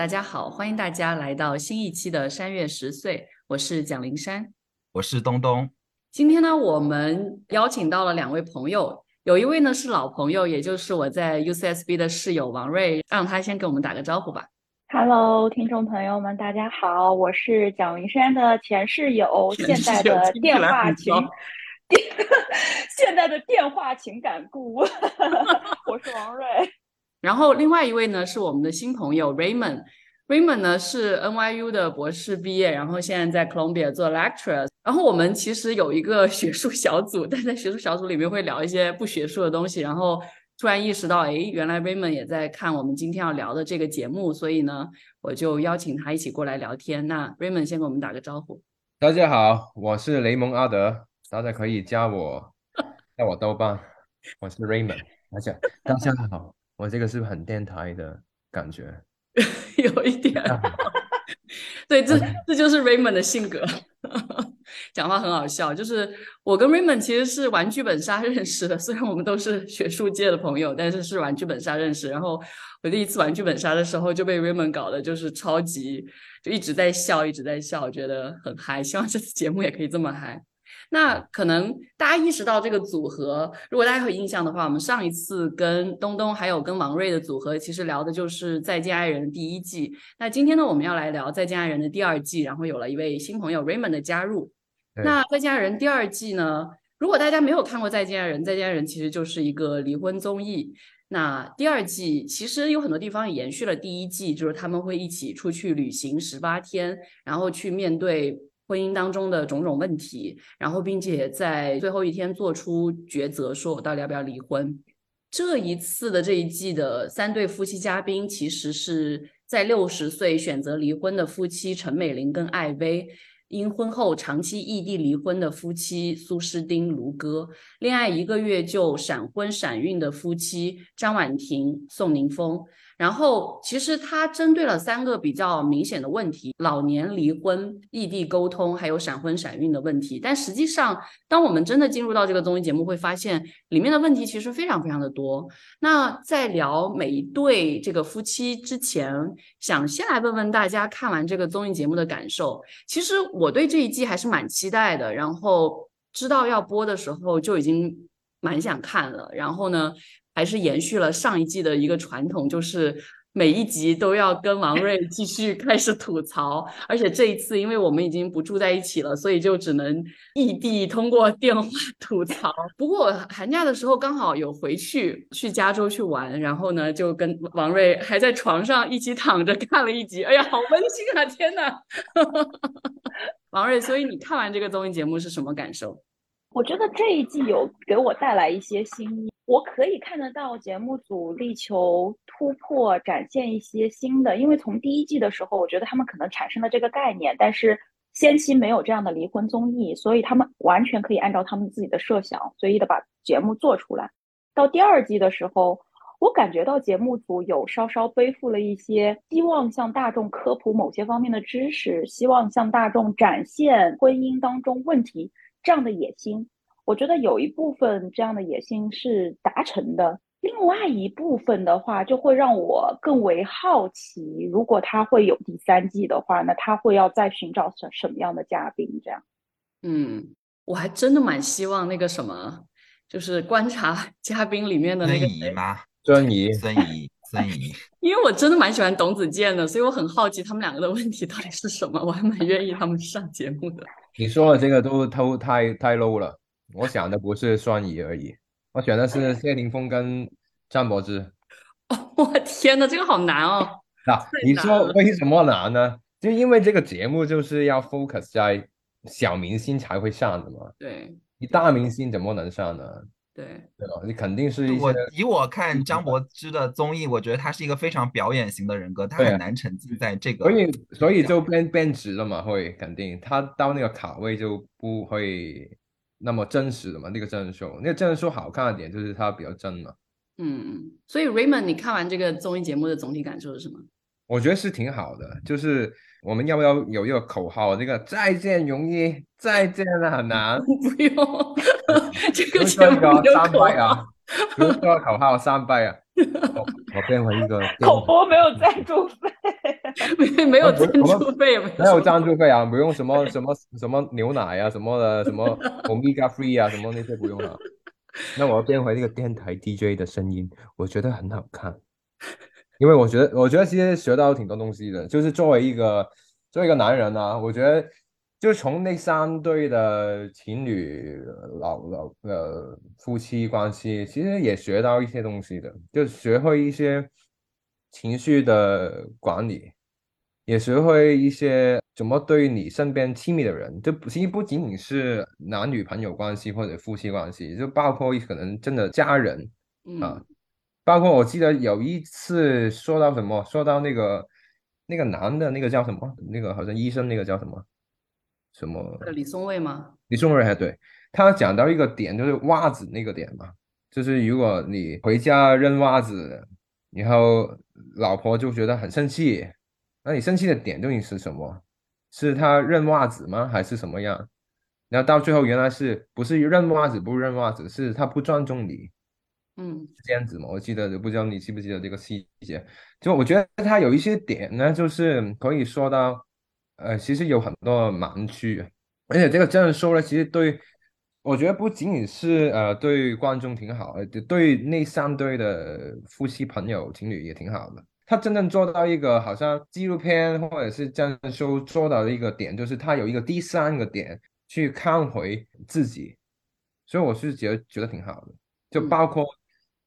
大家好，欢迎大家来到新一期的山月十岁，我是蒋灵山，我是东东。今天呢，我们邀请到了两位朋友，有一位呢是老朋友，也就是我在 UCSB 的室友王瑞，让他先给我们打个招呼吧。Hello，听众朋友们，大家好，我是蒋灵山的前室友，现在的电话情，现在的电话情感顾问，我是王瑞。然后另外一位呢是我们的新朋友 Raymond，Raymond 呢是 NYU 的博士毕业，然后现在在 Columbia 做 lecturer。然后我们其实有一个学术小组，但在学术小组里面会聊一些不学术的东西。然后突然意识到，哎，原来 Raymond 也在看我们今天要聊的这个节目，所以呢，我就邀请他一起过来聊天。那 Raymond 先跟我们打个招呼。大家好，我是雷蒙阿德，大家可以加我，叫我豆瓣。我是 Raymond，大家大家好。我这个是不是很电台的感觉？有一点，对，这这就是 Raymond 的性格，讲话很好笑。就是我跟 Raymond 其实是玩剧本杀认识的，虽然我们都是学术界的朋友，但是是玩剧本杀认识。然后我第一次玩剧本杀的时候就被 Raymond 搞的，就是超级就一直在笑，一直在笑，觉得很嗨。希望这次节目也可以这么嗨。那可能大家意识到这个组合，如果大家有印象的话，我们上一次跟东东还有跟王瑞的组合，其实聊的就是《再见爱人》第一季。那今天呢，我们要来聊《再见爱人》的第二季，然后有了一位新朋友 Raymond 的加入。那《再见爱人》第二季呢，如果大家没有看过《再见爱人》，《再见爱人》其实就是一个离婚综艺。那第二季其实有很多地方也延续了第一季，就是他们会一起出去旅行十八天，然后去面对。婚姻当中的种种问题，然后并且在最后一天做出抉择，说我到底要不要离婚。这一次的这一季的三对夫妻嘉宾，其实是在六十岁选择离婚的夫妻陈美玲跟艾薇，因婚后长期异地离婚的夫妻苏诗丁卢哥，恋爱一个月就闪婚闪孕的夫妻张婉婷宋宁峰。然后，其实它针对了三个比较明显的问题：老年离婚、异地沟通，还有闪婚闪孕的问题。但实际上，当我们真的进入到这个综艺节目，会发现里面的问题其实非常非常的多。那在聊每一对这个夫妻之前，想先来问问大家看完这个综艺节目的感受。其实我对这一季还是蛮期待的，然后知道要播的时候就已经蛮想看了。然后呢？还是延续了上一季的一个传统，就是每一集都要跟王瑞 继续开始吐槽。而且这一次，因为我们已经不住在一起了，所以就只能异地通过 电话吐槽。不过寒假的时候刚好有回去去加州去玩，然后呢就跟王瑞还在床上一起躺着看了一集。哎呀，好温馨啊！天呐，王瑞，所以你看完这个综艺节目是什么感受？我觉得这一季有给我带来一些新意。我可以看得到节目组力求突破，展现一些新的。因为从第一季的时候，我觉得他们可能产生了这个概念，但是先期没有这样的离婚综艺，所以他们完全可以按照他们自己的设想，随意的把节目做出来。到第二季的时候，我感觉到节目组有稍稍背负了一些希望向大众科普某些方面的知识，希望向大众展现婚姻当中问题这样的野心。我觉得有一部分这样的野心是达成的，另外一部分的话，就会让我更为好奇，如果他会有第三季的话，那他会要再寻找什什么样的嘉宾？这样，嗯，我还真的蛮希望那个什么，就是观察嘉宾里面的那个孙怡吗？孙怡，孙怡，孙怡，因为我真的蛮喜欢董子健的，所以我很好奇他们两个的问题到底是什么，我还蛮愿意他们上节目的。你说的这个都都太太 low 了，我想的不是双怡而已，我选的是谢霆锋跟张柏芝。哦，我天呐，这个好难哦！那你说为什么难呢？就因为这个节目就是要 focus 在小明星才会上的嘛，对你大明星怎么能上呢？对，对吧？你肯定是一些我以我看张柏芝的综艺，我觉得她是一个非常表演型的人格，她很难沉浸在这个。所以所以就变变质了嘛，会肯定他到那个卡位就不会那么真实了嘛。那个真人秀，那个真人秀好看的点就是它比较真嘛。嗯，所以 Raymond，你看完这个综艺节目的总体感受是什么？我觉得是挺好的，就是我们要不要有一个口号？这个再见容易，再见了很难。不用，这个节目说一个没有口三拜啊号，，比如说口号三拜啊，我我变回一个 口播没有赞助费，没没有赞助费，没没有赞助费啊，不用什么什么什么牛奶啊，什么的什么 omega free 啊，什么那些不用了。那我要变回那个电台 DJ 的声音，我觉得很好看，因为我觉得我觉得其实学到挺多东西的，就是作为一个作为一个男人啊，我觉得就从那三对的情侣老老呃夫妻关系，其实也学到一些东西的，就学会一些情绪的管理。也学会一些怎么对你身边亲密的人，就不其实不仅仅是男女朋友关系或者夫妻关系，就包括可能真的家人啊，包括我记得有一次说到什么，说到那个那个男的那个叫什么，那个好像医生那个叫什么什么呃李松蔚吗？李松蔚还对，他讲到一个点，就是袜子那个点嘛，就是如果你回家扔袜子，然后老婆就觉得很生气，那你生气的点究竟是什么？是他扔袜子吗？还是什么样？然后到最后原来是不是扔袜子不扔袜子，是他不尊重你，嗯是这样子吗？我记得不知道你记不记得这个细节？就我觉得他有一些点呢，就是可以说到，呃，其实有很多盲区，而且这个真人秀呢，其实对，我觉得不仅仅是呃对观众挺好，呃对那三对的夫妻朋友情侣也挺好的。他真正做到一个好像纪录片或者是真人秀做到的一个点，就是他有一个第三个点去看回自己，所以我是觉得觉得挺好的。就嗯包括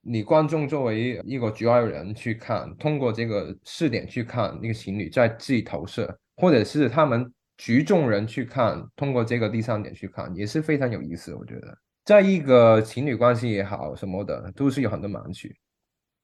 你观众作为一个局外人去看，通过这个视点去看那个情侣，在自己投射，或者是他们局众人去看，通过这个第三点去看，也是非常有意思。我觉得，在一个情侣关系也好什么的，都是有很多盲区。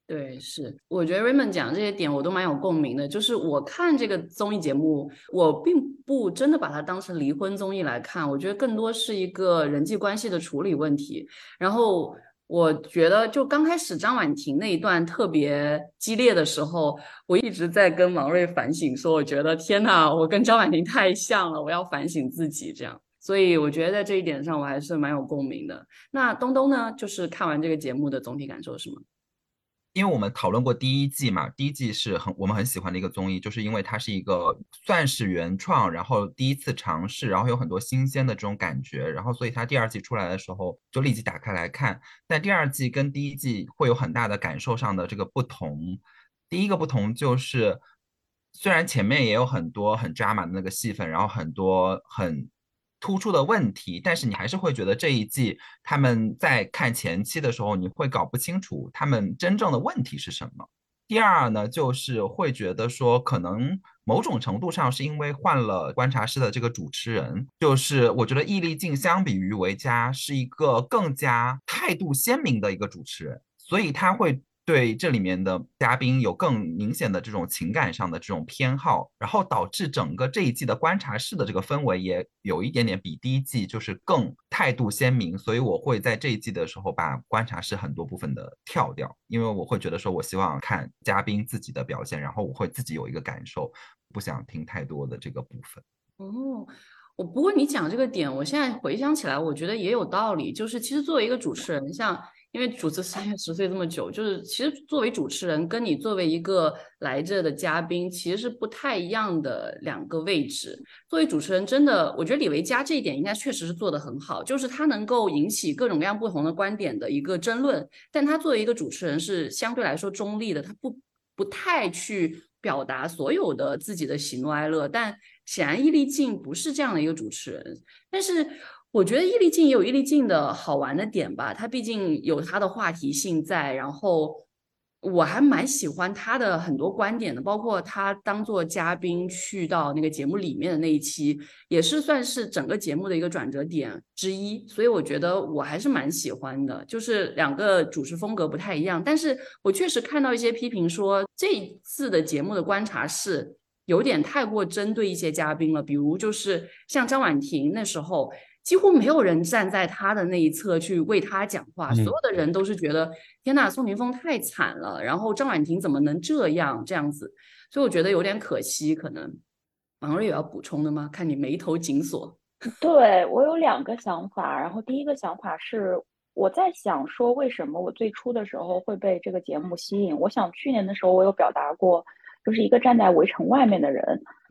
对，是，我觉得 Raymond 讲这些点我都蛮有共鸣的。就是我看这个综艺节目，我并不真的把它当成离婚综艺来看，我觉得更多是一个人际关系的处理问题。然后我觉得，就刚开始张婉婷那一段特别激烈的时候，我一直在跟王瑞反省，说我觉得天呐，我跟张婉婷太像了，我要反省自己这样。所以我觉得在这一点上，我还是蛮有共鸣的。那东东呢，就是看完这个节目的总体感受是什么？因为我们讨论过第一季嘛，第一季是很我们很喜欢的一个综艺，就是因为它是一个算是原创，然后第一次尝试，然后有很多新鲜的这种感觉，然后所以它第二季出来的时候就立即打开来看。但第二季跟第一季会有很大的感受上的这个不同。第一个不同就是，虽然前面也有很多很扎满的那个戏份，然后很多很突出的问题，但是你还是会觉得这一季他们在看前期的时候，你会搞不清楚他们真正的问题是什么。第二呢，就是会觉得说，可能某种程度上是因为换了观察室的这个主持人，就是我觉得易立竞相比于维嘉是一个更加态度鲜明的一个主持人，所以他会。对这里面的嘉宾有更明显的这种情感上的这种偏好，然后导致整个这一季的观察室的这个氛围也有一点点比第一季就是更态度鲜明，所以我会在这一季的时候把观察室很多部分的跳掉，因为我会觉得说我希望看嘉宾自己的表现，然后我会自己有一个感受，不想听太多的这个部分。哦，我不过你讲这个点，我现在回想起来，我觉得也有道理。就是其实作为一个主持人，像因为主持三月十岁这么久，就是其实作为主持人，跟你作为一个来这的嘉宾，其实是不太一样的两个位置。作为主持人，真的，我觉得李维嘉这一点应该确实是做得很好，就是他能够引起各种各样不同的观点的一个争论，但他作为一个主持人是相对来说中立的，他不不太去表达所有的自己的喜怒哀乐。但显然易立竞不是这样的一个主持人，但是。我觉得易立竞也有易立竞的好玩的点吧，他毕竟有他的话题性在，然后我还蛮喜欢他的很多观点的，包括他当做嘉宾去到那个节目里面的那一期，也是算是整个节目的一个转折点之一，所以我觉得我还是蛮喜欢的，就是两个主持风格不太一样，但是我确实看到一些批评说这一次的节目的观察是有点太过针对一些嘉宾了，比如就是像张婉婷那时候。几乎没有人站在他的那一侧去为他讲话，所有的人都是觉得天呐，宋宁峰太惨了，然后张婉婷怎么能这样这样子？所以我觉得有点可惜。可能王瑞有要补充的吗？看你眉头紧锁。对我有两个想法，然后第一个想法是我在想说，为什么我最初的时候会被这个节目吸引？我想去年的时候我有表达过。就是一个站在围城外面的人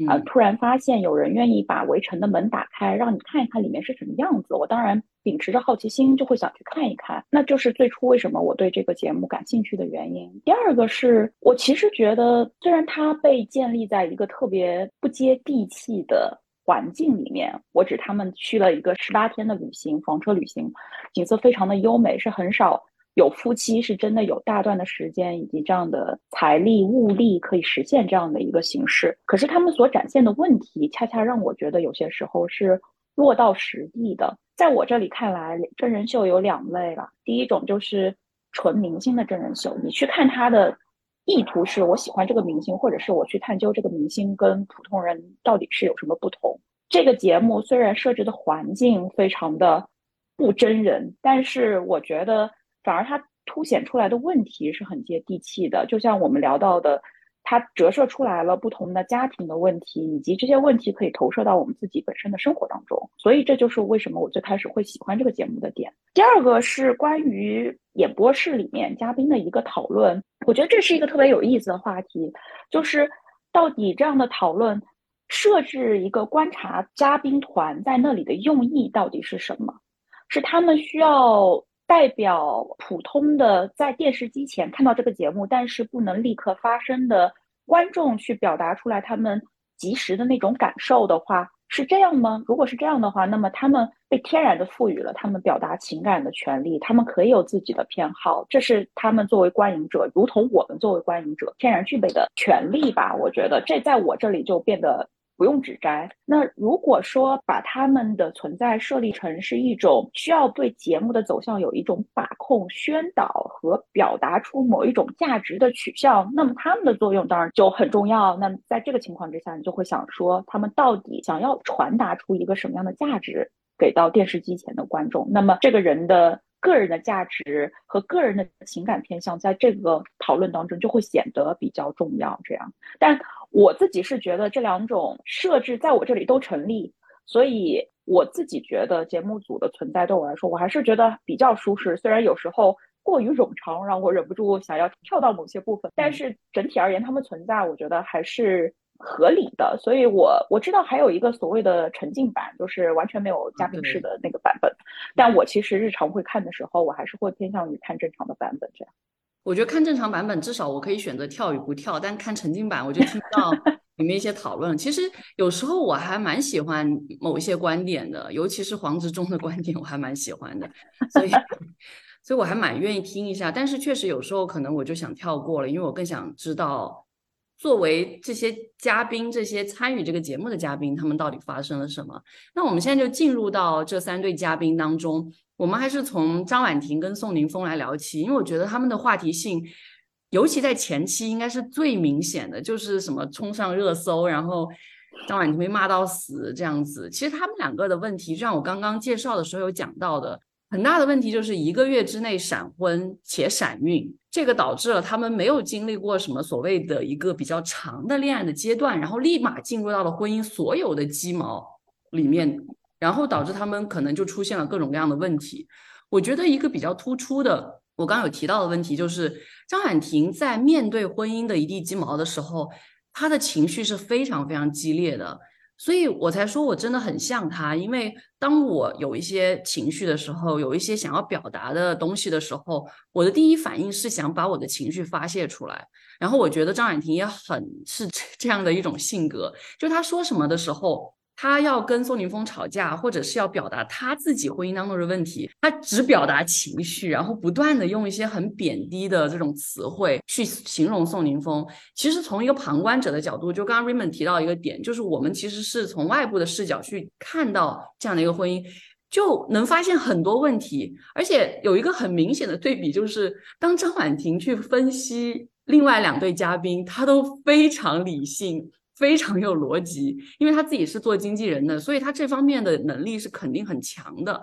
啊，突然发现有人愿意把围城的门打开，让你看一看里面是什么样子。我当然秉持着好奇心，就会想去看一看。那就是最初为什么我对这个节目感兴趣的原因。第二个是我其实觉得，虽然它被建立在一个特别不接地气的环境里面，我指他们去了一个十八天的旅行，房车旅行，景色非常的优美，是很少。有夫妻是真的有大段的时间以及这样的财力物力可以实现这样的一个形式，可是他们所展现的问题，恰恰让我觉得有些时候是落到实地的。在我这里看来，真人秀有两类了。第一种就是纯明星的真人秀，你去看他的意图是我喜欢这个明星，或者是我去探究这个明星跟普通人到底是有什么不同。这个节目虽然设置的环境非常的不真人，但是我觉得。反而它凸显出来的问题是很接地气的，就像我们聊到的，它折射出来了不同的家庭的问题，以及这些问题可以投射到我们自己本身的生活当中。所以这就是为什么我最开始会喜欢这个节目的点。第二个是关于演播室里面嘉宾的一个讨论，我觉得这是一个特别有意思的话题，就是到底这样的讨论设置一个观察嘉宾团在那里的用意到底是什么？是他们需要？代表普通的在电视机前看到这个节目，但是不能立刻发声的观众去表达出来他们及时的那种感受的话，是这样吗？如果是这样的话，那么他们被天然的赋予了他们表达情感的权利，他们可以有自己的偏好，这是他们作为观影者，如同我们作为观影者天然具备的权利吧？我觉得这在我这里就变得。不用指摘。那如果说把他们的存在设立成是一种需要对节目的走向有一种把控、宣导和表达出某一种价值的取向，那么他们的作用当然就很重要。那在这个情况之下，你就会想说，他们到底想要传达出一个什么样的价值给到电视机前的观众？那么这个人的。个人的价值和个人的情感偏向，在这个讨论当中就会显得比较重要。这样，但我自己是觉得这两种设置在我这里都成立，所以我自己觉得节目组的存在对我来说，我还是觉得比较舒适。虽然有时候过于冗长，让我忍不住想要跳到某些部分，但是整体而言，他们存在，我觉得还是。合理的，所以我我知道还有一个所谓的沉浸版，就是完全没有嘉宾式的那个版本。但我其实日常会看的时候，我还是会偏向于看正常的版本。这样，我觉得看正常版本，至少我可以选择跳与不跳。但看沉浸版，我就听到 里面一些讨论。其实有时候我还蛮喜欢某一些观点的，尤其是黄执中的观点，我还蛮喜欢的。所以，所以我还蛮愿意听一下。但是确实有时候可能我就想跳过了，因为我更想知道。作为这些嘉宾，这些参与这个节目的嘉宾，他们到底发生了什么？那我们现在就进入到这三对嘉宾当中，我们还是从张婉婷跟宋宁峰来聊起，因为我觉得他们的话题性，尤其在前期应该是最明显的，就是什么冲上热搜，然后张婉婷被骂到死这样子。其实他们两个的问题，就像我刚刚介绍的时候有讲到的。很大的问题就是一个月之内闪婚且闪孕，这个导致了他们没有经历过什么所谓的一个比较长的恋爱的阶段，然后立马进入到了婚姻所有的鸡毛里面，然后导致他们可能就出现了各种各样的问题。我觉得一个比较突出的我刚刚有提到的问题，就是张婉婷在面对婚姻的一地鸡毛的时候，她的情绪是非常非常激烈的。所以我才说，我真的很像他，因为当我有一些情绪的时候，有一些想要表达的东西的时候，我的第一反应是想把我的情绪发泄出来。然后我觉得张婉婷也很是 这样的一种性格，就他说什么的时候。他要跟宋宁峰吵架，或者是要表达他自己婚姻当中的问题，他只表达情绪，然后不断的用一些很贬低的这种词汇去形容宋宁峰。其实从一个旁观者的角度，就刚刚 Raymond 提到一个点，就是我们其实是从外部的视角去看到这样的一个婚姻，就能发现很多问题。而且有一个很明显的对比，就是当张婉婷去分析另外两对嘉宾，她都非常理性。非常有逻辑，因为他自己是做经纪人的，所以他这方面的能力是肯定很强的。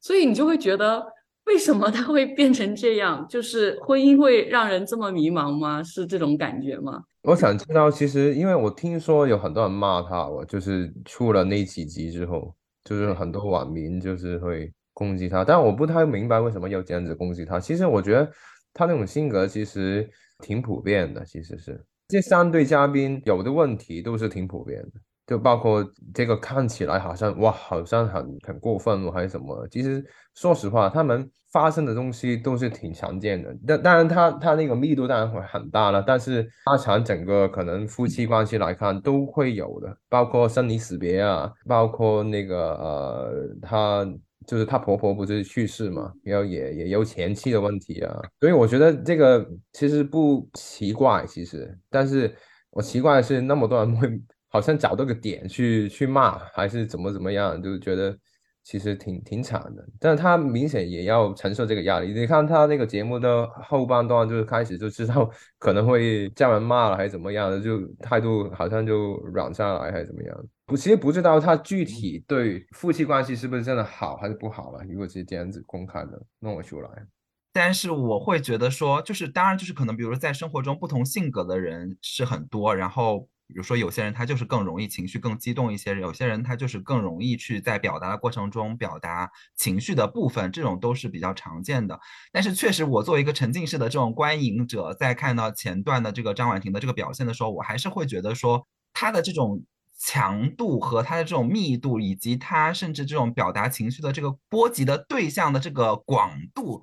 所以你就会觉得，为什么他会变成这样？就是婚姻会让人这么迷茫吗？是这种感觉吗？我想知道，其实因为我听说有很多人骂他，我就是出了那几集之后，就是很多网民就是会攻击他，但我不太明白为什么要这样子攻击他。其实我觉得他那种性格其实挺普遍的，其实是。这三对嘉宾有的问题都是挺普遍的，就包括这个看起来好像哇，好像很很过分还是什么？其实说实话，他们发生的东西都是挺常见的。但当然，他他那个密度当然会很大了，但是他从整个可能夫妻关系来看都会有的，包括生离死别啊，包括那个呃他。就是她婆婆不是去世嘛，然后也也有前妻的问题啊，所以我觉得这个其实不奇怪，其实，但是我奇怪的是那么多人会好像找到个点去去骂，还是怎么怎么样，就觉得。其实挺挺惨的，但是他明显也要承受这个压力。你看他那个节目的后半段，就是开始就知道可能会叫人骂了，还是怎么样的，就态度好像就软下来，还是怎么样？我其实不知道他具体对夫妻关系是不是真的好还是不好了。如果是这样子公开的弄出来，但是我会觉得说，就是当然就是可能，比如说在生活中不同性格的人是很多，然后。比如说，有些人他就是更容易情绪更激动一些，有些人他就是更容易去在表达的过程中表达情绪的部分，这种都是比较常见的。但是确实，我作为一个沉浸式的这种观影者，在看到前段的这个张婉婷的这个表现的时候，我还是会觉得说，她的这种强度和它的这种密度，以及它甚至这种表达情绪的这个波及的对象的这个广度，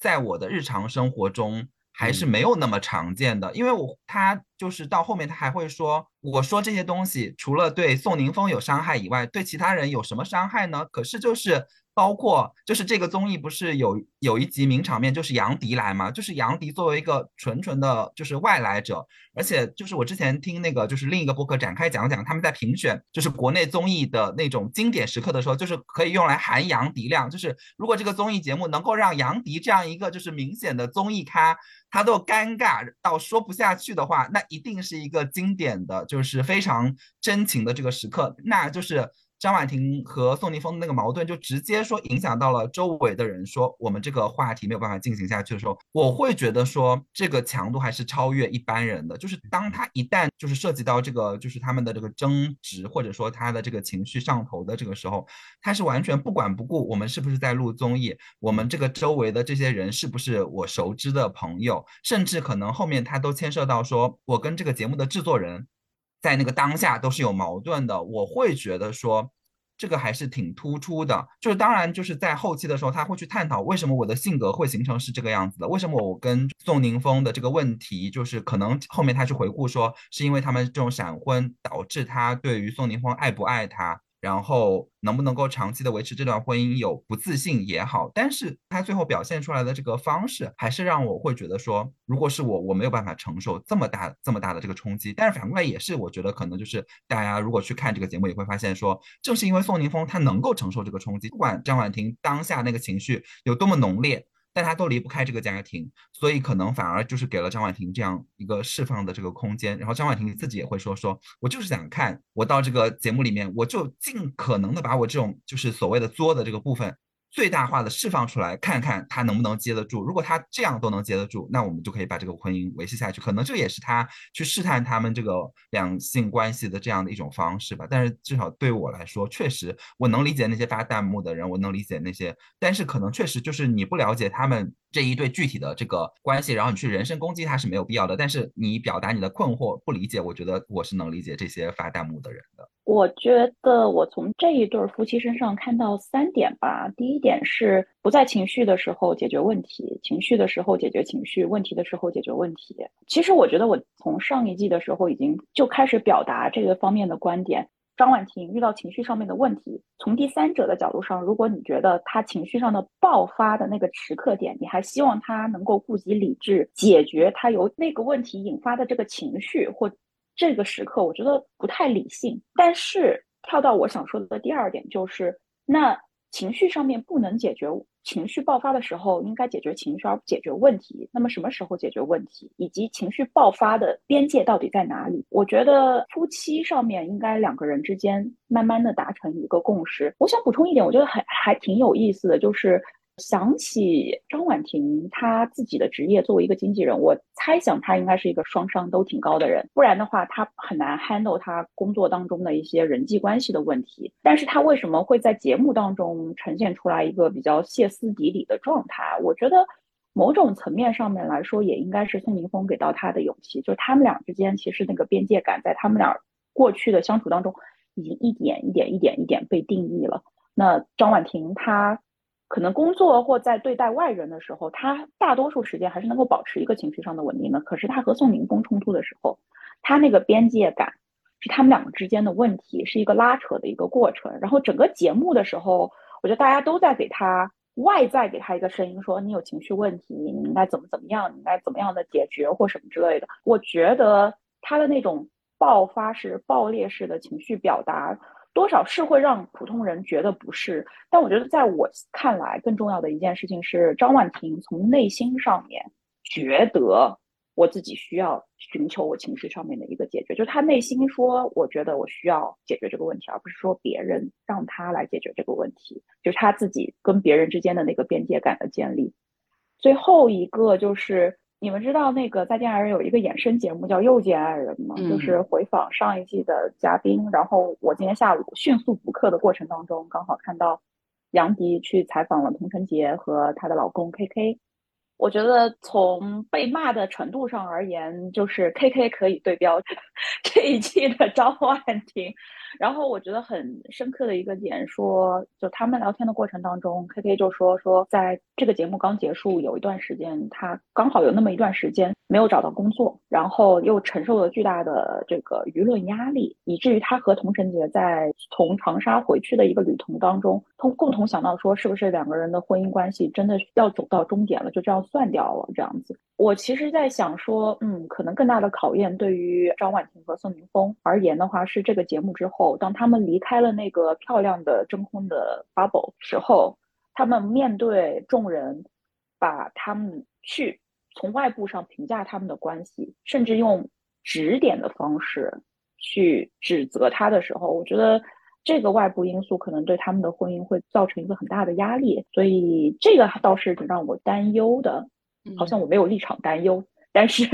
在我的日常生活中。还是没有那么常见的，因为我他就是到后面他还会说，我说这些东西除了对宋宁峰有伤害以外，对其他人有什么伤害呢？可是就是。包括就是这个综艺不是有有一集名场面就是杨迪来嘛，就是杨迪作为一个纯纯的就是外来者，而且就是我之前听那个就是另一个播客展开讲讲，他们在评选就是国内综艺的那种经典时刻的时候，就是可以用来含杨迪量，就是如果这个综艺节目能够让杨迪这样一个就是明显的综艺咖他都尴尬到说不下去的话，那一定是一个经典的就是非常真情的这个时刻，那就是。张婉婷和宋宁峰的那个矛盾，就直接说影响到了周围的人，说我们这个话题没有办法进行下去的时候，我会觉得说这个强度还是超越一般人的。就是当他一旦就是涉及到这个，就是他们的这个争执，或者说他的这个情绪上头的这个时候，他是完全不管不顾我们是不是在录综艺，我们这个周围的这些人是不是我熟知的朋友，甚至可能后面他都牵涉到说我跟这个节目的制作人。在那个当下都是有矛盾的，我会觉得说这个还是挺突出的。就是当然就是在后期的时候，他会去探讨为什么我的性格会形成是这个样子的，为什么我跟宋宁峰的这个问题，就是可能后面他去回顾说，是因为他们这种闪婚导致他对于宋宁峰爱不爱他。然后能不能够长期的维持这段婚姻有不自信也好，但是他最后表现出来的这个方式，还是让我会觉得说，如果是我，我没有办法承受这么大这么大的这个冲击。但是反过来也是，我觉得可能就是大家如果去看这个节目，也会发现说，正是因为宋宁峰他能够承受这个冲击，不管张婉婷当下那个情绪有多么浓烈。但他都离不开这个家庭，所以可能反而就是给了张婉婷这样一个释放的这个空间。然后张婉婷自己也会说：“说我就是想看，我到这个节目里面，我就尽可能的把我这种就是所谓的作的这个部分最大化的释放出来，看看他能不能接得住。如果他这样都能接得住，那我们就可以把这个婚姻维系下去。可能这也是他去试探他们这个两性关系的这样的一种方式吧。但是至少对我来说，确实我能理解那些发弹幕的人，我能理解那些，但是可能确实就是你不了解他们这一对具体的这个关系，然后你去人身攻击他是没有必要的。但是你表达你的困惑、不理解，我觉得我是能理解这些发弹幕的人的。我觉得我从这一对夫妻身上看到三点吧。第一点是不在情绪的时候解决问题，情绪的时候解决情绪，问题的时候解决问题。其实我觉得我从上一季的时候已经就开始表达这个方面的观点。张婉婷遇到情绪上面的问题，从第三者的角度上，如果你觉得他情绪上的爆发的那个时刻点，你还希望他能够顾及理智，解决他由那个问题引发的这个情绪或。这个时刻我觉得不太理性，但是跳到我想说的第二点就是，那情绪上面不能解决，情绪爆发的时候应该解决情绪而不解决问题。那么什么时候解决问题，以及情绪爆发的边界到底在哪里？我觉得夫妻上面应该两个人之间慢慢的达成一个共识。我想补充一点，我觉得还还挺有意思的就是。想起张婉婷，她自己的职业作为一个经纪人，我猜想她应该是一个双商都挺高的人，不然的话，她很难 handle 她工作当中的一些人际关系的问题。但是她为什么会在节目当中呈现出来一个比较歇斯底里的状态？我觉得某种层面上面来说，也应该是宋宁峰给到她的勇气，就他们俩之间其实那个边界感，在他们俩过去的相处当中，已经一点一点、一点一点被定义了。那张婉婷她。可能工作或在对待外人的时候，他大多数时间还是能够保持一个情绪上的稳定的。可是他和宋宁峰冲突的时候，他那个边界感是他们两个之间的问题，是一个拉扯的一个过程。然后整个节目的时候，我觉得大家都在给他外在给他一个声音，说你有情绪问题，你应该怎么怎么样，你应该怎么样的解决或什么之类的。我觉得他的那种爆发式、爆裂式的情绪表达。多少是会让普通人觉得不适，但我觉得在我看来，更重要的一件事情是张婉婷从内心上面觉得我自己需要寻求我情绪上面的一个解决，就是她内心说，我觉得我需要解决这个问题，而不是说别人让她来解决这个问题，就是她自己跟别人之间的那个边界感的建立。最后一个就是。你们知道那个《再见爱人》有一个衍生节目叫《又见爱人》吗？就是回访上一季的嘉宾。然后我今天下午迅速补课的过程当中，刚好看到杨迪去采访了童晨杰和她的老公 K K。我觉得从被骂的程度上而言，就是 K K 可以对标 这一季的张婉婷。然后我觉得很深刻的一个点，说就他们聊天的过程当中，K K 就说说，在这个节目刚结束有一段时间，他刚好有那么一段时间没有找到工作，然后又承受了巨大的这个舆论压力，以至于他和童晨杰在从长沙回去的一个旅途当中，同共同想到说，是不是两个人的婚姻关系真的要走到终点了，就这样算掉了这样子。我其实，在想说，嗯，可能更大的考验对于张婉婷和宋宁峰而言的话，是这个节目之后，当他们离开了那个漂亮的真空的 bubble 时候，他们面对众人，把他们去从外部上评价他们的关系，甚至用指点的方式去指责他的时候，我觉得这个外部因素可能对他们的婚姻会造成一个很大的压力，所以这个倒是挺让我担忧的。好像我没有立场担忧，但是，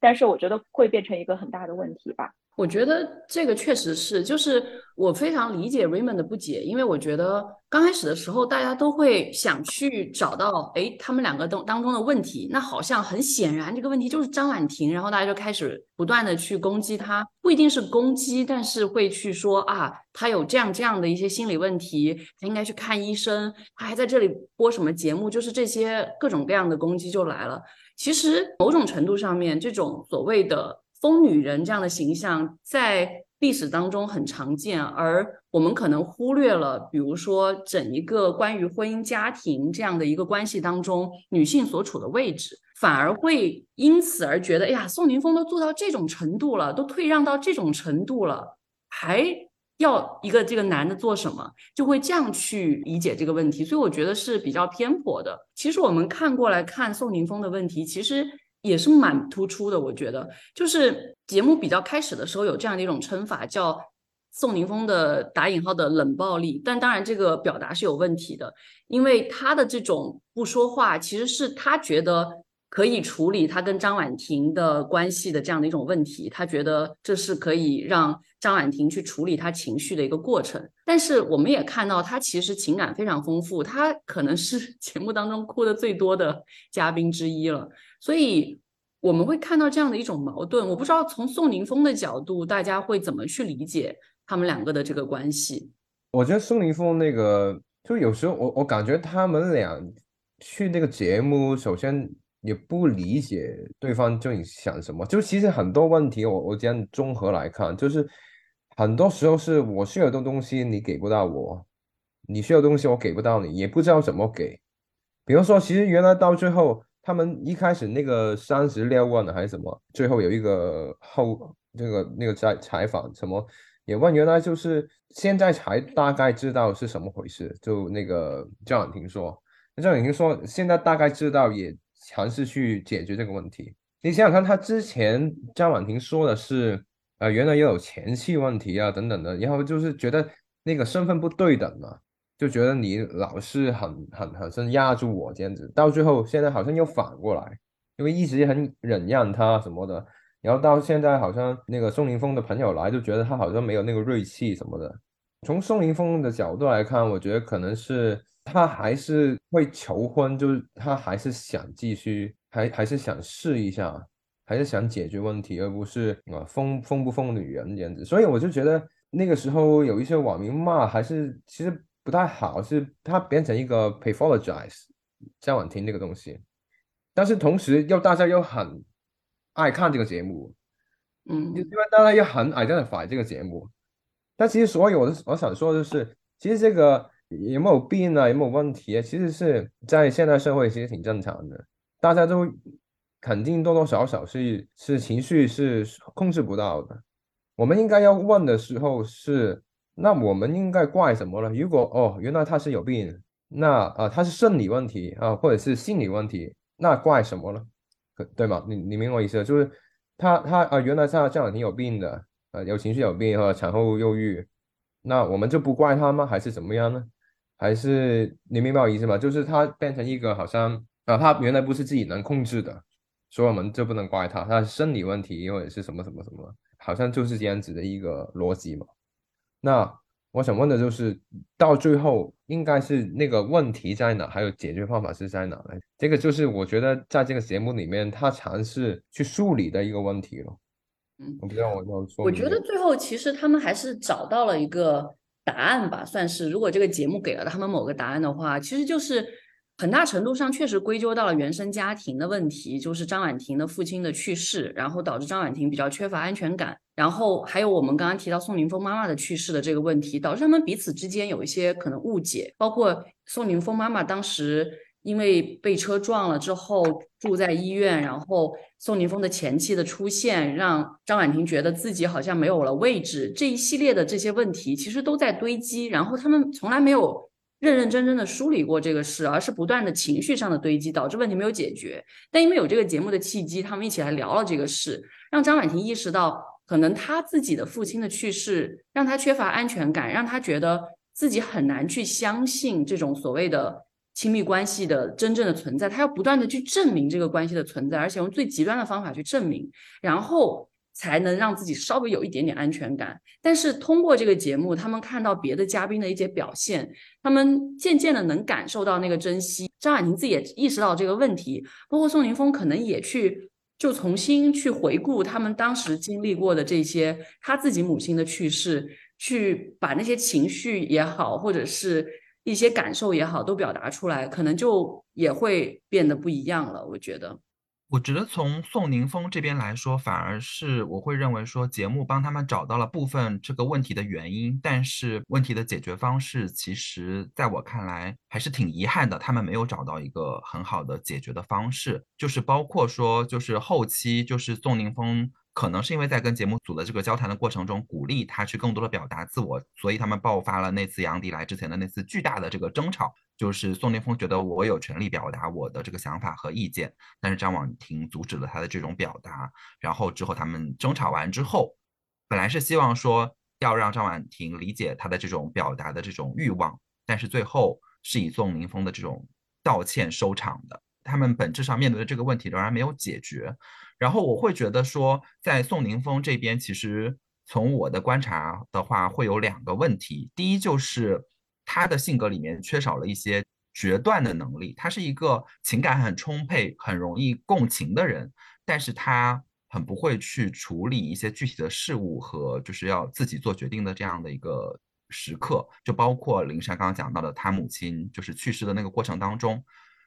但是我觉得会变成一个很大的问题吧。我觉得这个确实是，就是我非常理解 Raymond 的不解，因为我觉得刚开始的时候大家都会想去找到，哎，他们两个当当中的问题，那好像很显然这个问题就是张婉婷，然后大家就开始不断的去攻击他，不一定是攻击，但是会去说啊，他有这样这样的一些心理问题，他应该去看医生，他还在这里播什么节目，就是这些各种各样的攻击就来了。其实某种程度上面，这种所谓的。疯女人这样的形象在历史当中很常见，而我们可能忽略了，比如说整一个关于婚姻家庭这样的一个关系当中，女性所处的位置，反而会因此而觉得，哎呀，宋宁峰都做到这种程度了，都退让到这种程度了，还要一个这个男的做什么？就会这样去理解这个问题，所以我觉得是比较偏颇的。其实我们看过来看宋宁峰的问题，其实。也是蛮突出的，我觉得，就是节目比较开始的时候有这样的一种称法，叫宋宁峰的打引号的冷暴力，但当然这个表达是有问题的，因为他的这种不说话，其实是他觉得。可以处理他跟张婉婷的关系的这样的一种问题，他觉得这是可以让张婉婷去处理他情绪的一个过程。但是我们也看到，他其实情感非常丰富，他可能是 节目当中哭的最多的嘉宾之一了。所以我们会看到这样的一种矛盾。我不知道从宋宁峰的角度，大家会怎么去理解他们两个的这个关系？我觉得宋宁峰那个，就有时候我我感觉他们俩去那个节目，首先。也不理解对方究竟想什么，就其实很多问题，我我这样综合来看，就是很多时候是我需要的东西你给不到我，你需要东西我给不到你，也不知道怎么给。比如说，其实原来到最后，他们一开始那个三十六万的还是什么，最后有一个后这个那个在采访什么也问，原来就是现在才大概知道是什么回事。就那个张婉婷说，张婉婷说现在大概知道也。尝试去解决这个问题。你想想看，他之前张婉婷说的是，呃，原来也有前妻问题啊，等等的，然后就是觉得那个身份不对等嘛，就觉得你老是很很很像压住我这样子。到最后现在好像又反过来，因为一直很忍让他什么的，然后到现在好像那个宋林峰的朋友来，就觉得他好像没有那个锐气什么的。从宋林峰的角度来看，我觉得可能是。他还是会求婚，就是他还是想继续，还还是想试一下，还是想解决问题，而不是啊疯疯不疯女人这样子。所以我就觉得那个时候有一些网民骂，还是其实不太好，是它变成一个 pathologize 张婉婷这个东西，但是同时又大家又很爱看这个节目，嗯，因为大家又很 identify 这个节目。但其实所有我我想说的就是，其实这个。有没有病啊？有没有问题啊？其实是在现代社会，其实挺正常的。大家都肯定多多少少是是情绪是控制不到的。我们应该要问的时候是，那我们应该怪什么呢？如果哦，原来他是有病，那啊他是生理问题啊，或者是心理问题，那怪什么呢？对吗？你你明白我意思？就是他他啊，原来他这两天有病的，呃，有情绪有病或者产后忧郁，那我们就不怪他吗？还是怎么样呢？还是你明白我意思吗？就是他变成一个好像啊，他原来不是自己能控制的，所以我们就不能怪他，他是生理问题或者是什么什么什么，好像就是这样子的一个逻辑嘛。那我想问的就是，到最后应该是那个问题在哪，还有解决方法是在哪呢？这个就是我觉得在这个节目里面，他尝试去梳理的一个问题了。嗯，我不知道我要说。我觉得最后其实他们还是找到了一个。答案吧，算是。如果这个节目给了他们某个答案的话，其实就是很大程度上确实归咎到了原生家庭的问题，就是张婉婷的父亲的去世，然后导致张婉婷比较缺乏安全感，然后还有我们刚刚提到宋宁峰妈妈的去世的这个问题，导致他们彼此之间有一些可能误解，包括宋宁峰妈妈当时。因为被车撞了之后住在医院，然后宋宁峰的前妻的出现，让张婉婷觉得自己好像没有了位置。这一系列的这些问题其实都在堆积，然后他们从来没有认认真真的梳理过这个事，而是不断的情绪上的堆积，导致问题没有解决。但因为有这个节目的契机，他们一起来聊了这个事，让张婉婷意识到，可能他自己的父亲的去世让他缺乏安全感，让他觉得自己很难去相信这种所谓的。亲密关系的真正的存在，他要不断的去证明这个关系的存在，而且用最极端的方法去证明，然后才能让自己稍微有一点点安全感。但是通过这个节目，他们看到别的嘉宾的一些表现，他们渐渐的能感受到那个珍惜。张婉婷自己也意识到这个问题，包括宋宁峰可能也去就重新去回顾他们当时经历过的这些，他自己母亲的去世，去把那些情绪也好，或者是。一些感受也好，都表达出来，可能就也会变得不一样了。我觉得，我觉得从宋宁峰这边来说，反而是我会认为说，节目帮他们找到了部分这个问题的原因，但是问题的解决方式，其实在我看来还是挺遗憾的，他们没有找到一个很好的解决的方式，就是包括说，就是后期就是宋宁峰。可能是因为在跟节目组的这个交谈的过程中，鼓励他去更多的表达自我，所以他们爆发了那次杨迪来之前的那次巨大的这个争吵。就是宋宁峰觉得我有权利表达我的这个想法和意见，但是张婉婷阻止了他的这种表达。然后之后他们争吵完之后，本来是希望说要让张婉婷理解他的这种表达的这种欲望，但是最后是以宋宁峰的这种道歉收场的。他们本质上面对的这个问题仍然没有解决。然后我会觉得说，在宋宁峰这边，其实从我的观察的话，会有两个问题。第一就是他的性格里面缺少了一些决断的能力，他是一个情感很充沛、很容易共情的人，但是他很不会去处理一些具体的事物和就是要自己做决定的这样的一个时刻。就包括林珊刚刚讲到的，他母亲就是去世的那个过程当中，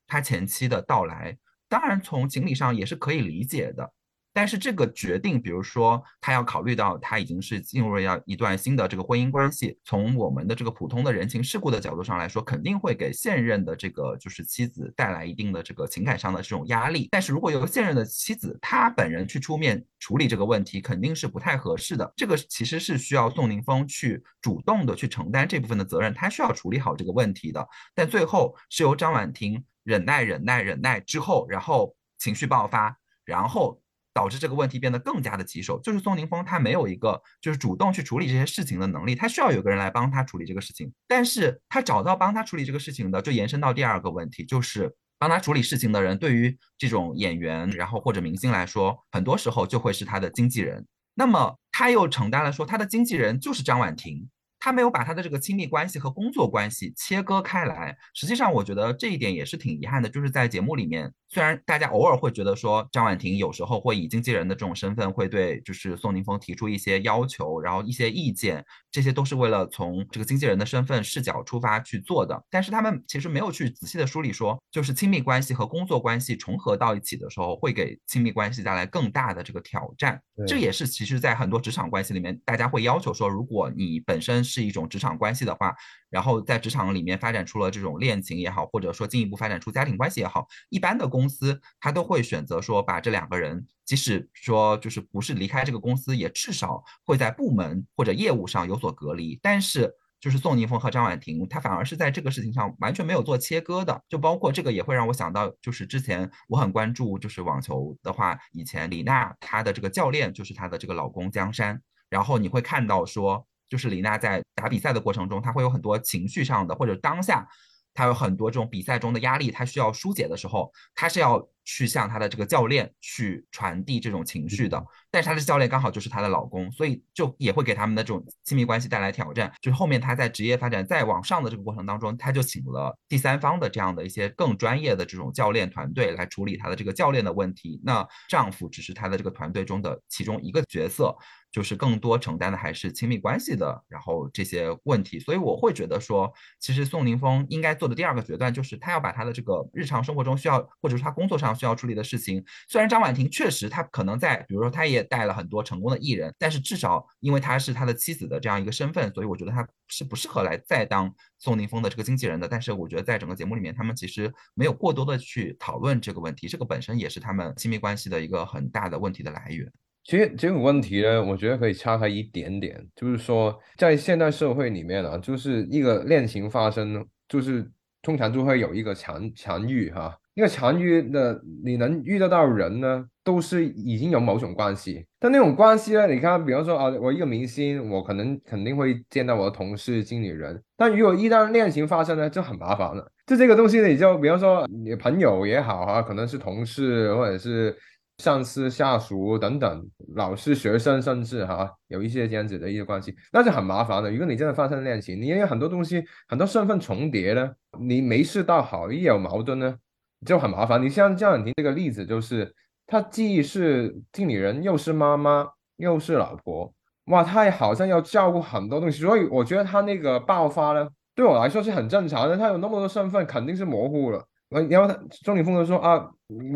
他前妻的到来。当然，从情理上也是可以理解的，但是这个决定，比如说他要考虑到他已经是进入了要一段新的这个婚姻关系，从我们的这个普通的人情世故的角度上来说，肯定会给现任的这个就是妻子带来一定的这个情感上的这种压力。但是如果由现任的妻子她本人去出面处理这个问题，肯定是不太合适的。这个其实是需要宋宁峰去主动的去承担这部分的责任，他需要处理好这个问题的。但最后是由张婉婷。忍耐，忍耐，忍耐之后，然后情绪爆发，然后导致这个问题变得更加的棘手。就是宋宁峰他没有一个就是主动去处理这些事情的能力，他需要有个人来帮他处理这个事情。但是他找到帮他处理这个事情的，就延伸到第二个问题，就是帮他处理事情的人，对于这种演员，然后或者明星来说，很多时候就会是他的经纪人。那么他又承担了说他的经纪人就是张婉婷。他没有把他的这个亲密关系和工作关系切割开来，实际上我觉得这一点也是挺遗憾的。就是在节目里面，虽然大家偶尔会觉得说张婉婷有时候会以经纪人的这种身份会对就是宋宁峰提出一些要求，然后一些意见，这些都是为了从这个经纪人的身份视角出发去做的。但是他们其实没有去仔细的梳理说，就是亲密关系和工作关系重合到一起的时候，会给亲密关系带来更大的这个挑战。这也是其实在很多职场关系里面，大家会要求说，如果你本身是是一种职场关系的话，然后在职场里面发展出了这种恋情也好，或者说进一步发展出家庭关系也好，一般的公司他都会选择说把这两个人，即使说就是不是离开这个公司，也至少会在部门或者业务上有所隔离。但是就是宋宁峰和张婉婷，他反而是在这个事情上完全没有做切割的。就包括这个也会让我想到，就是之前我很关注，就是网球的话，以前李娜她的这个教练就是她的这个老公江山，然后你会看到说。就是李娜在打比赛的过程中，她会有很多情绪上的，或者当下她有很多这种比赛中的压力，她需要疏解的时候，她是要去向他的这个教练去传递这种情绪的。但是他的教练刚好就是她的老公，所以就也会给他们的这种亲密关系带来挑战。就是后面她在职业发展再往上的这个过程当中，她就请了第三方的这样的一些更专业的这种教练团队来处理她的这个教练的问题。那丈夫只是他的这个团队中的其中一个角色。就是更多承担的还是亲密关系的，然后这些问题，所以我会觉得说，其实宋宁峰应该做的第二个决断就是他要把他的这个日常生活中需要，或者是他工作上需要处理的事情，虽然张婉婷确实她可能在，比如说她也带了很多成功的艺人，但是至少因为她是他的妻子的这样一个身份，所以我觉得她是不适合来再当宋宁峰的这个经纪人的。但是我觉得在整个节目里面，他们其实没有过多的去讨论这个问题，这个本身也是他们亲密关系的一个很大的问题的来源。其实这个问题呢，我觉得可以岔开一点点，就是说，在现代社会里面啊，就是一个恋情发生，就是通常就会有一个强强遇哈，一个强遇的，你能遇得到人呢，都是已经有某种关系。但那种关系呢，你看，比方说啊，我一个明星，我可能肯定会见到我的同事、经理人。但如果一旦恋情发生呢，就很麻烦了。就这个东西呢，你就比方说你朋友也好啊，可能是同事或者是。上司、下属等等，老师、学生，甚至哈，有一些这样子的一些关系，那就很麻烦的。如果你真的发生恋情，你也有很多东西，很多身份重叠呢，你没事倒好，一有矛盾呢，就很麻烦。你像张婉婷这个例子，就是她既是经理人，又是妈妈，又是老婆，哇，她也好像要照顾很多东西，所以我觉得她那个爆发呢，对我来说是很正常的。她有那么多身份，肯定是模糊了。然后钟凌峰就说啊，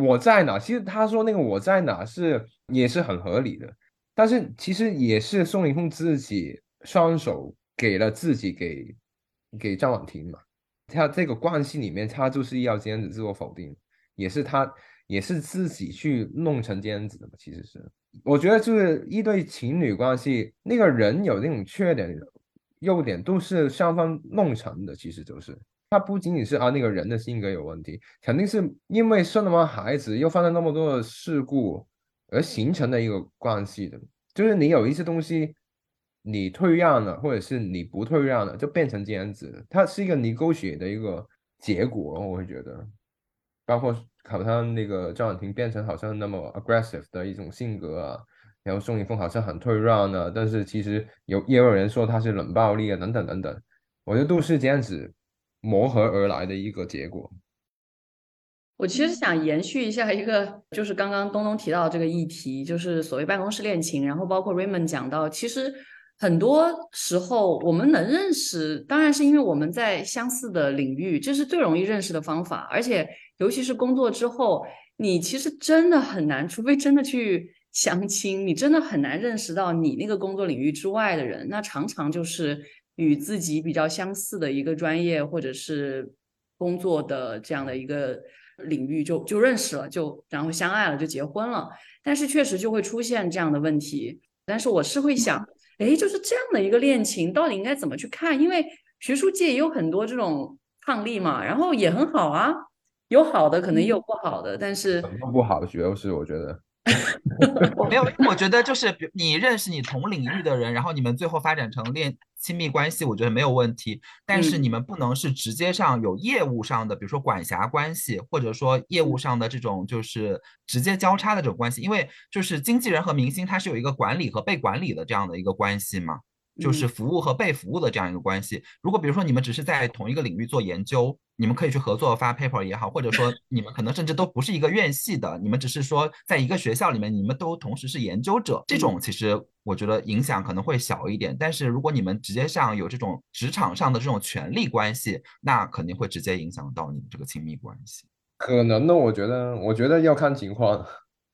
我在哪？其实他说那个我在哪是也是很合理的，但是其实也是宋凌峰自己双手给了自己给给张婉婷嘛，他这个关系里面他就是要这样子自我否定，也是他也是自己去弄成这样子的嘛。其实是我觉得就是一对情侣关系，那个人有那种缺点、优点都是双方弄成的，其实就是。他不仅仅是啊那个人的性格有问题，肯定是因为生了完孩子，又发生那么多的事故而形成的一个关系的。就是你有一些东西，你退让了，或者是你不退让了，就变成这样子。它是一个 negotiate 的一个结果，我会觉得，包括好像那个赵婉婷变成好像那么 aggressive 的一种性格啊，然后宋一峰好像很退让呢，但是其实有也有人说他是冷暴力啊，等等等等，我觉得都是这样子磨合而来的一个结果。我其实想延续一下一个，就是刚刚东东提到这个议题，就是所谓办公室恋情，然后包括 Raymond 讲到，其实很多时候我们能认识，当然是因为我们在相似的领域，这是最容易认识的方法。而且尤其是工作之后，你其实真的很难，除非真的去相亲，你真的很难认识到你那个工作领域之外的人。那常常就是与自己比较相似的一个专业或者是工作的这样的一个。领域就就认识了，就然后相爱了，就结婚了。但是确实就会出现这样的问题。但是我是会想，哎，就是这样的一个恋情，到底应该怎么去看？因为学术界也有很多这种抗例嘛，然后也很好啊，有好的，可能也有不好的。但是不好的主要是我觉得。没有，我觉得就是你认识你同领域的人，然后你们最后发展成恋亲密关系，我觉得没有问题。但是你们不能是直接上有业务上的，比如说管辖关系，或者说业务上的这种就是直接交叉的这种关系，因为就是经纪人和明星他是有一个管理和被管理的这样的一个关系嘛。就是服务和被服务的这样一个关系。如果比如说你们只是在同一个领域做研究，你们可以去合作发 paper 也好，或者说你们可能甚至都不是一个院系的，你们只是说在一个学校里面，你们都同时是研究者，这种其实我觉得影响可能会小一点。但是如果你们直接上有这种职场上的这种权利关系，那肯定会直接影响到你们这个亲密关系。可能呢，我觉得，我觉得要看情况。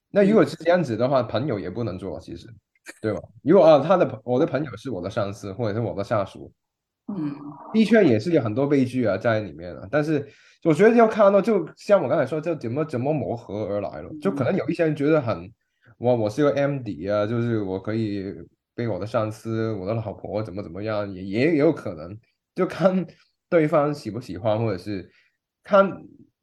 那如果是这样子的话，朋友也不能做，其实。对吧？如果啊，他的我的朋友是我的上司或者是我的下属，嗯，的确也是有很多悲剧啊在里面啊。但是我觉得要看到，就像我刚才说，就怎么怎么磨合而来了。就可能有一些人觉得很，我我是个 M D 啊，就是我可以被我的上司、我的老婆怎么怎么样，也也有可能，就看对方喜不喜欢，或者是看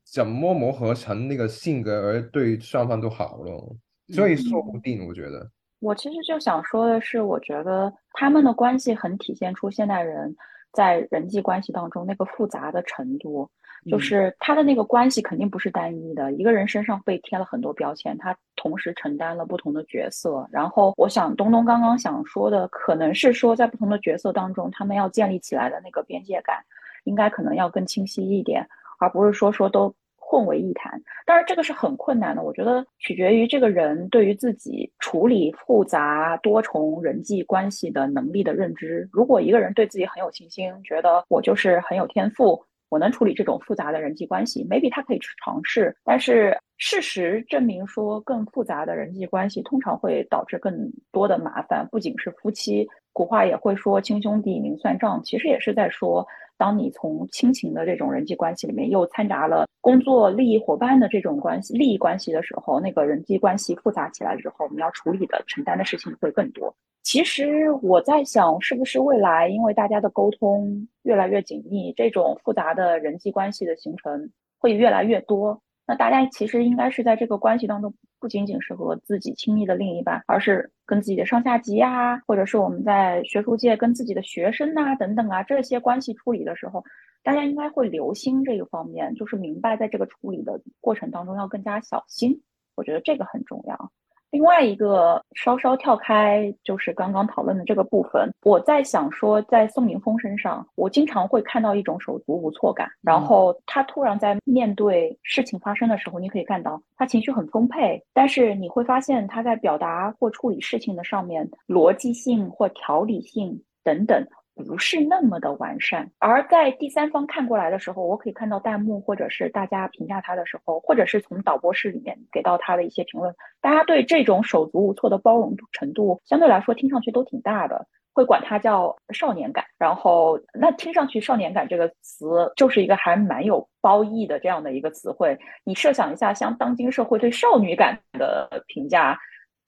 怎么磨合成那个性格，而对双方都好了。所以说不定，我觉得。我其实就想说的是，我觉得他们的关系很体现出现代人在人际关系当中那个复杂的程度，就是他的那个关系肯定不是单一的，一个人身上被贴了很多标签，他同时承担了不同的角色。然后，我想东东刚刚想说的，可能是说在不同的角色当中，他们要建立起来的那个边界感，应该可能要更清晰一点，而不是说说都。混为一谈，当然这个是很困难的。我觉得取决于这个人对于自己处理复杂多重人际关系的能力的认知。如果一个人对自己很有信心，觉得我就是很有天赋，我能处理这种复杂的人际关系，maybe 他可以去尝试。但是事实证明说，更复杂的人际关系通常会导致更多的麻烦，不仅是夫妻。古话也会说“亲兄弟明算账”，其实也是在说。当你从亲情的这种人际关系里面又掺杂了工作利益伙伴的这种关系、利益关系的时候，那个人际关系复杂起来之后，你要处理的、承担的事情会更多。其实我在想，是不是未来因为大家的沟通越来越紧密，这种复杂的人际关系的形成会越来越多？那大家其实应该是在这个关系当中，不仅仅是和自己亲密的另一半，而是跟自己的上下级啊，或者是我们在学术界跟自己的学生呐等等啊，这些关系处理的时候，大家应该会留心这个方面，就是明白在这个处理的过程当中要更加小心。我觉得这个很重要。另外一个稍稍跳开，就是刚刚讨论的这个部分，我在想说，在宋宁峰身上，我经常会看到一种手足无措感。然后他突然在面对事情发生的时候，你可以看到他情绪很丰沛，但是你会发现他在表达或处理事情的上面，逻辑性或条理性等等。不是那么的完善，而在第三方看过来的时候，我可以看到弹幕或者是大家评价他的时候，或者是从导播室里面给到他的一些评论，大家对这种手足无措的包容程度相对来说听上去都挺大的，会管他叫少年感。然后，那听上去“少年感”这个词就是一个还蛮有褒义的这样的一个词汇。你设想一下，像当今社会对少女感的评价。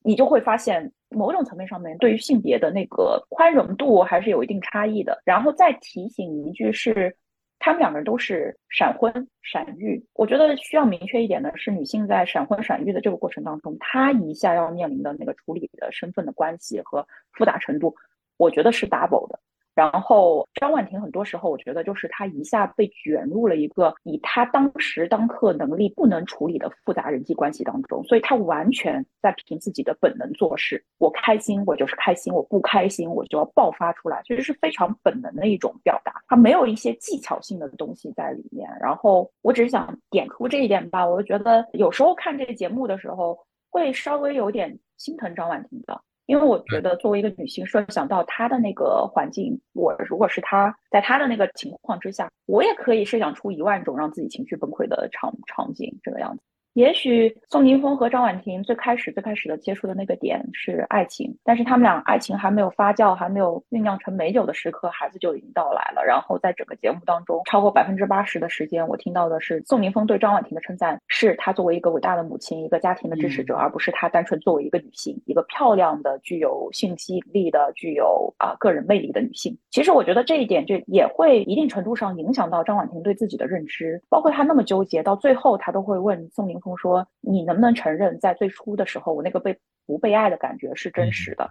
你就会发现，某种层面上面对于性别的那个宽容度还是有一定差异的。然后再提醒一句是，他们两个人都是闪婚闪育。我觉得需要明确一点的是，女性在闪婚闪育的这个过程当中，她一下要面临的那个处理的身份的关系和复杂程度，我觉得是 double 的。然后张婉婷很多时候，我觉得就是她一下被卷入了一个以她当时当刻能力不能处理的复杂人际关系当中，所以她完全在凭自己的本能做事。我开心，我就是开心；我不开心，我就要爆发出来，其实是非常本能的一种表达。她没有一些技巧性的东西在里面。然后我只是想点出这一点吧，我就觉得有时候看这个节目的时候，会稍微有点心疼张婉婷的。因为我觉得，作为一个女性，设想到她的那个环境，我如果是她，在她的那个情况之下，我也可以设想出一万种让自己情绪崩溃的场场景，这个样子。也许宋宁峰和张婉婷最开始最开始的接触的那个点是爱情，但是他们俩爱情还没有发酵，还没有酝酿成美酒的时刻，孩子就已经到来了。然后在整个节目当中，超过百分之八十的时间，我听到的是宋宁峰对张婉婷的称赞，是她作为一个伟大的母亲，一个家庭的支持者，而不是她单纯作为一个女性，一个漂亮的、具有性吸引力的、具有啊个人魅力的女性。其实我觉得这一点就也会一定程度上影响到张婉婷对自己的认知，包括她那么纠结，到最后她都会问宋宁。说你能不能承认，在最初的时候，我那个被不被爱的感觉是真实的，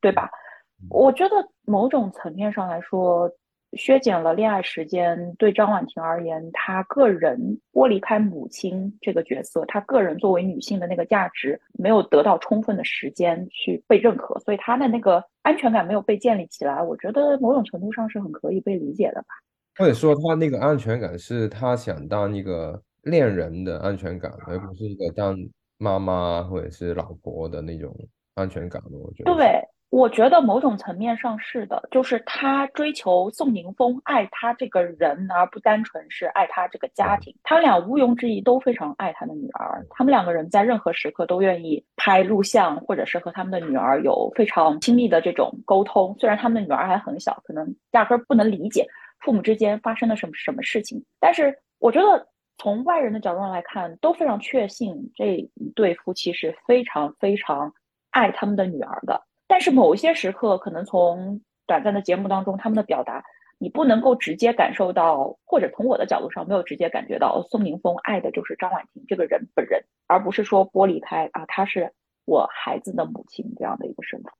对吧？我觉得某种层面上来说，削减了恋爱时间，对张婉婷而言，她个人剥离开母亲这个角色，她个人作为女性的那个价值没有得到充分的时间去被认可，所以她的那个安全感没有被建立起来。我觉得某种程度上是很可以被理解的吧。或者说，她那个安全感是她想当一个。恋人的安全感，而不是一个当妈妈或者是老婆的那种安全感我觉得，对，我觉得某种层面上是的，就是他追求宋宁峰爱他这个人，而不单纯是爱他这个家庭。他们俩毋庸置疑都非常爱他的女儿，他们两个人在任何时刻都愿意拍录像，或者是和他们的女儿有非常亲密的这种沟通。虽然他们的女儿还很小，可能压根不能理解父母之间发生了什么什么事情，但是我觉得。从外人的角度上来看，都非常确信这一对夫妻是非常非常爱他们的女儿的。但是某一些时刻，可能从短暂的节目当中，他们的表达，你不能够直接感受到，或者从我的角度上没有直接感觉到，宋宁峰爱的就是张婉婷这个人本人，而不是说剥离开啊，她是我孩子的母亲这样的一个身份。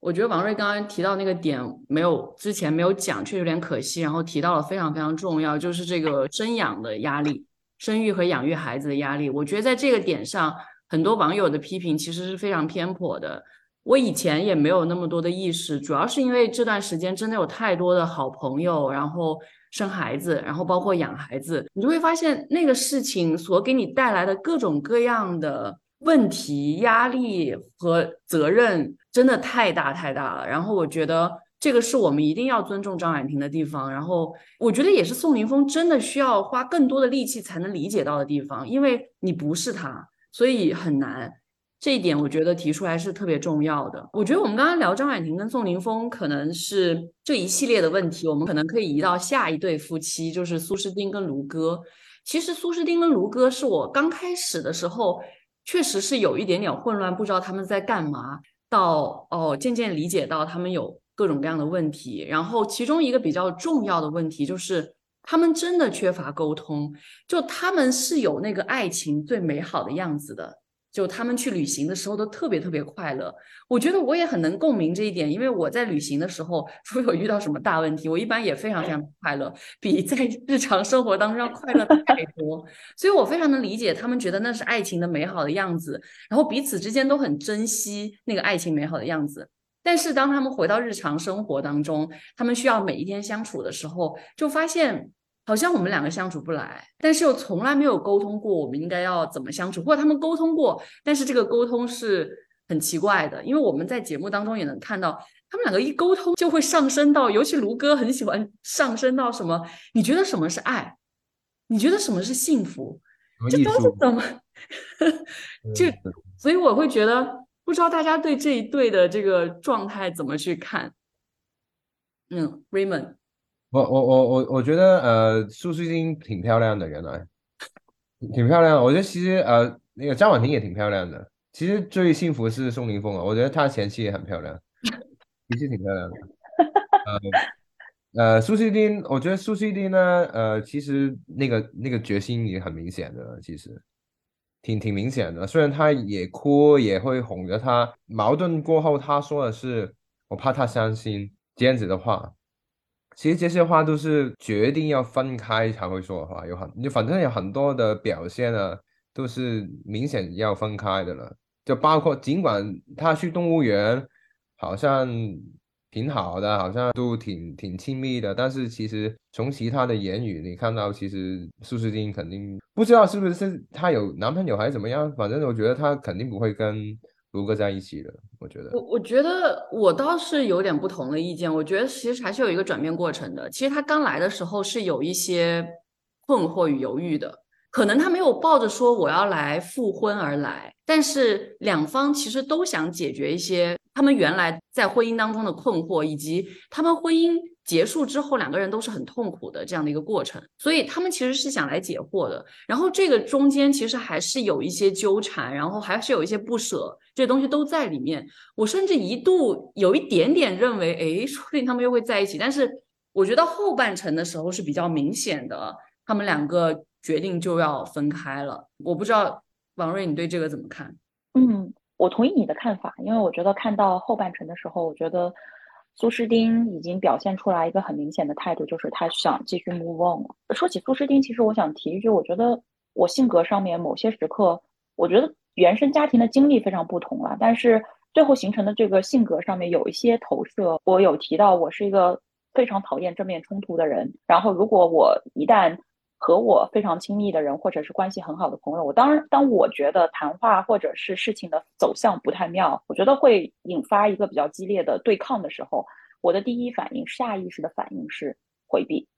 我觉得王瑞刚刚提到那个点没有之前没有讲，确实有点可惜。然后提到了非常非常重要，就是这个生养的压力。生育和养育孩子的压力，我觉得在这个点上，很多网友的批评其实是非常偏颇的。我以前也没有那么多的意识，主要是因为这段时间真的有太多的好朋友，然后生孩子，然后包括养孩子，你就会发现那个事情所给你带来的各种各样的问题、压力和责任，真的太大太大了。然后我觉得。这个是我们一定要尊重张婉婷的地方，然后我觉得也是宋宁峰真的需要花更多的力气才能理解到的地方，因为你不是他，所以很难。这一点我觉得提出来是特别重要的。我觉得我们刚刚聊张婉婷跟宋宁峰，可能是这一系列的问题，我们可能可以移到下一对夫妻，就是苏诗丁跟卢哥。其实苏诗丁跟卢哥是我刚开始的时候确实是有一点点混乱，不知道他们在干嘛，到哦渐渐理解到他们有。各种各样的问题，然后其中一个比较重要的问题就是，他们真的缺乏沟通。就他们是有那个爱情最美好的样子的，就他们去旅行的时候都特别特别快乐。我觉得我也很能共鸣这一点，因为我在旅行的时候，如果有遇到什么大问题，我一般也非常非常快乐，比在日常生活当中要快乐太多。所以我非常能理解他们觉得那是爱情的美好的样子，然后彼此之间都很珍惜那个爱情美好的样子。但是当他们回到日常生活当中，他们需要每一天相处的时候，就发现好像我们两个相处不来，但是又从来没有沟通过我们应该要怎么相处，或者他们沟通过，但是这个沟通是很奇怪的，因为我们在节目当中也能看到，他们两个一沟通就会上升到，尤其卢哥很喜欢 上升到什么？你觉得什么是爱？你觉得什么是幸福？这都是怎么？就所以我会觉得。不知道大家对这一对的这个状态怎么去看？嗯，Raymond，我我我我我觉得呃，苏诗丁挺漂亮的，原来挺漂亮。我觉得其实呃，那个张婉婷也挺漂亮的。其实最幸福是宋凌峰啊，我觉得他前妻也很漂亮，的确挺漂亮的。呃呃，苏诗丁，我觉得苏诗丁呢，呃，其实那个那个决心也很明显的，其实。挺挺明显的，虽然他也哭，也会哄着他。矛盾过后，他说的是：“我怕他伤心。”这样子的话，其实这些话都是决定要分开才会说的话，有很就反正有很多的表现呢，都是明显要分开的了。就包括尽管他去动物园，好像挺好的，好像都挺挺亲密的，但是其实从其他的言语你看到，其实苏诗丁肯定不知道是不是她有男朋友还是怎么样，反正我觉得她肯定不会跟卢哥在一起的。我觉得，我我觉得我倒是有点不同的意见。我觉得其实还是有一个转变过程的。其实他刚来的时候是有一些困惑与犹豫的，可能他没有抱着说我要来复婚而来，但是两方其实都想解决一些他们原来在婚姻当中的困惑，以及他们婚姻结束之后两个人都是很痛苦的这样的一个过程。所以他们其实是想来解惑的。然后这个中间其实还是有一些纠缠，然后还是有一些不舍。这些东西都在里面，我甚至一度有一点点认为，哎，说不定他们又会在一起。但是我觉得后半程的时候是比较明显的，他们两个决定就要分开了。我不知道王瑞，你对这个怎么看？嗯，我同意你的看法，因为我觉得看到后半程的时候，我觉得苏诗丁已经表现出来一个很明显的态度，就是他想继续 move on 了。说起苏诗丁，其实我想提一句，我觉得我性格上面某些时刻，我觉得。原生家庭的经历非常不同了，但是最后形成的这个性格上面有一些投射。我有提到，我是一个非常讨厌正面冲突的人。然后，如果我一旦和我非常亲密的人或者是关系很好的朋友，我当然当我觉得谈话或者是事情的走向不太妙，我觉得会引发一个比较激烈的对抗的时候，我的第一反应、下意识的反应是回避、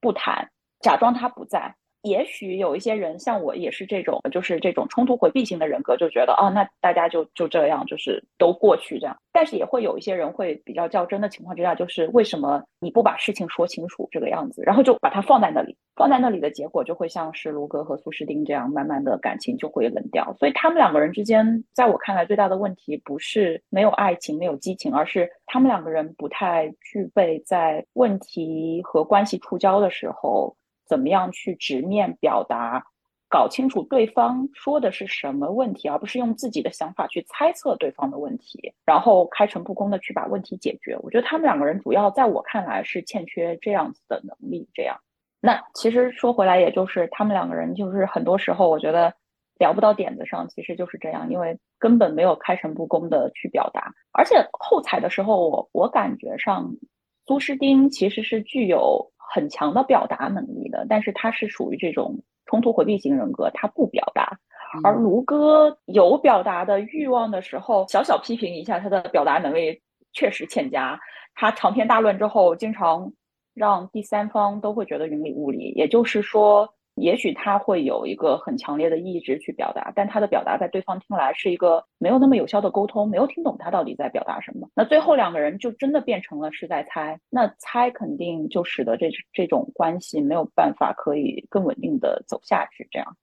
不谈，假装他不在。也许有一些人像我也是这种，就是这种冲突回避型的人格，就觉得哦，那大家就就这样，就是都过去这样。但是也会有一些人会比较较真的情况之下，就是为什么你不把事情说清楚这个样子，然后就把它放在那里，放在那里的结果就会像是卢哥和苏诗丁这样，慢慢的感情就会冷掉。所以他们两个人之间，在我看来最大的问题不是没有爱情、没有激情，而是他们两个人不太具备在问题和关系触礁的时候。怎么样去直面表达，搞清楚对方说的是什么问题，而不是用自己的想法去猜测对方的问题，然后开诚布公的去把问题解决。我觉得他们两个人主要在我看来是欠缺这样子的能力。这样，那其实说回来，也就是他们两个人就是很多时候我觉得聊不到点子上，其实就是这样，因为根本没有开诚布公的去表达。而且后采的时候，我我感觉上苏诗丁其实是具有。很强的表达能力的，但是他是属于这种冲突回避型人格，他不表达。而卢哥有表达的欲望的时候，小小批评一下他的表达能力确实欠佳。他长篇大论之后，经常让第三方都会觉得云里雾里。也就是说。也许他会有一个很强烈的意志去表达，但他的表达在对方听来是一个没有那么有效的沟通，没有听懂他到底在表达什么。那最后两个人就真的变成了是在猜，那猜肯定就使得这这种关系没有办法可以更稳定的走下去。这样。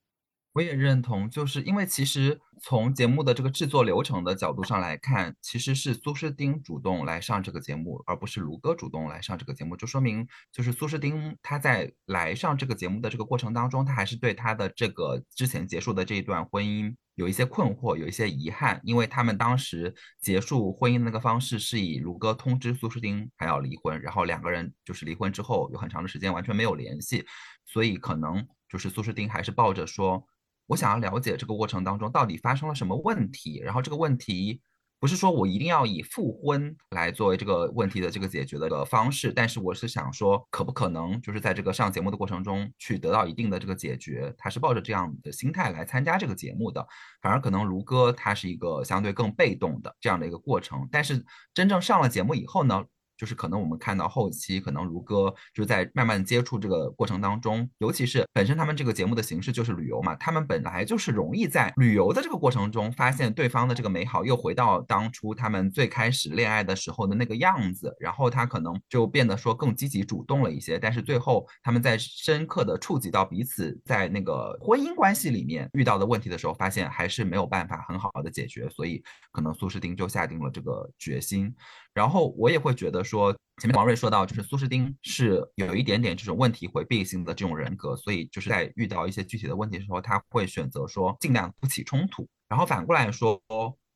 我也认同，就是因为其实从节目的这个制作流程的角度上来看，其实是苏诗丁主动来上这个节目，而不是卢哥主动来上这个节目，就说明就是苏诗丁他在来上这个节目的这个过程当中，他还是对他的这个之前结束的这一段婚姻有一些困惑，有一些遗憾，因为他们当时结束婚姻那个方式是以卢哥通知苏诗丁还要离婚，然后两个人就是离婚之后有很长的时间完全没有联系，所以可能就是苏诗丁还是抱着说。我想要了解这个过程当中到底发生了什么问题，然后这个问题不是说我一定要以复婚来作为这个问题的这个解决的个方式，但是我是想说，可不可能就是在这个上节目的过程中去得到一定的这个解决？他是抱着这样的心态来参加这个节目的，反而可能卢哥他是一个相对更被动的这样的一个过程，但是真正上了节目以后呢？就是可能我们看到后期，可能如歌就是在慢慢接触这个过程当中，尤其是本身他们这个节目的形式就是旅游嘛，他们本来就是容易在旅游的这个过程中发现对方的这个美好，又回到当初他们最开始恋爱的时候的那个样子，然后他可能就变得说更积极主动了一些，但是最后他们在深刻的触及到彼此在那个婚姻关系里面遇到的问题的时候，发现还是没有办法很好的解决，所以可能苏诗丁就下定了这个决心。然后我也会觉得说，前面王瑞说到，就是苏诗丁是有一点点这种问题回避性的这种人格，所以就是在遇到一些具体的问题的时候，他会选择说尽量不起冲突。然后反过来说，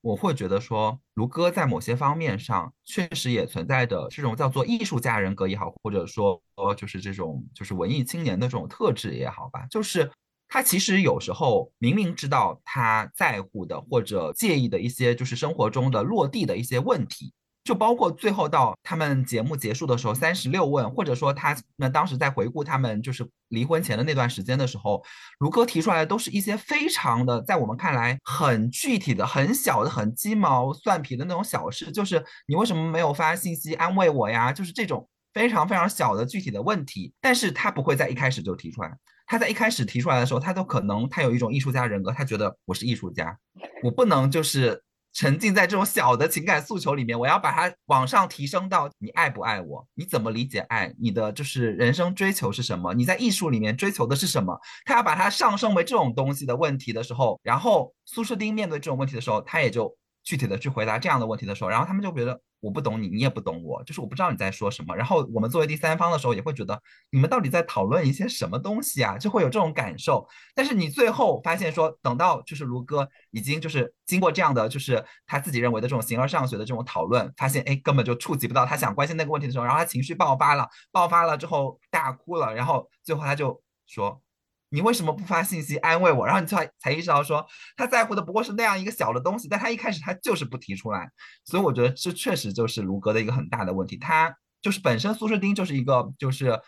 我会觉得说，卢哥在某些方面上确实也存在的这种叫做艺术家人格也好，或者说就是这种就是文艺青年的这种特质也好吧，就是他其实有时候明明知道他在乎的或者介意的一些就是生活中的落地的一些问题。就包括最后到他们节目结束的时候，三十六问，或者说他们当时在回顾他们就是离婚前的那段时间的时候，卢哥提出来的都是一些非常的，在我们看来很具体的、很小的、很鸡毛蒜皮的那种小事，就是你为什么没有发信息安慰我呀？就是这种非常非常小的具体的问题，但是他不会在一开始就提出来。他在一开始提出来的时候，他都可能他有一种艺术家人格，他觉得我是艺术家，我不能就是。沉浸在这种小的情感诉求里面，我要把它往上提升到你爱不爱我？你怎么理解爱？你的就是人生追求是什么？你在艺术里面追求的是什么？他要把它上升为这种东西的问题的时候，然后苏诗丁面对这种问题的时候，他也就具体的去回答这样的问题的时候，然后他们就觉得。我不懂你，你也不懂我，就是我不知道你在说什么。然后我们作为第三方的时候，也会觉得你们到底在讨论一些什么东西啊？就会有这种感受。但是你最后发现说，等到就是卢哥已经就是经过这样的，就是他自己认为的这种形而上学的这种讨论，发现哎根本就触及不到他想关心那个问题的时候，然后他情绪爆发了，爆发了之后大哭了，然后最后他就说。你为什么不发信息安慰我？然后你才才意识到说他在乎的不过是那样一个小的东西，但他一开始他就是不提出来，所以我觉得这确实就是卢格的一个很大的问题。他就是本身苏诗丁就是一个就是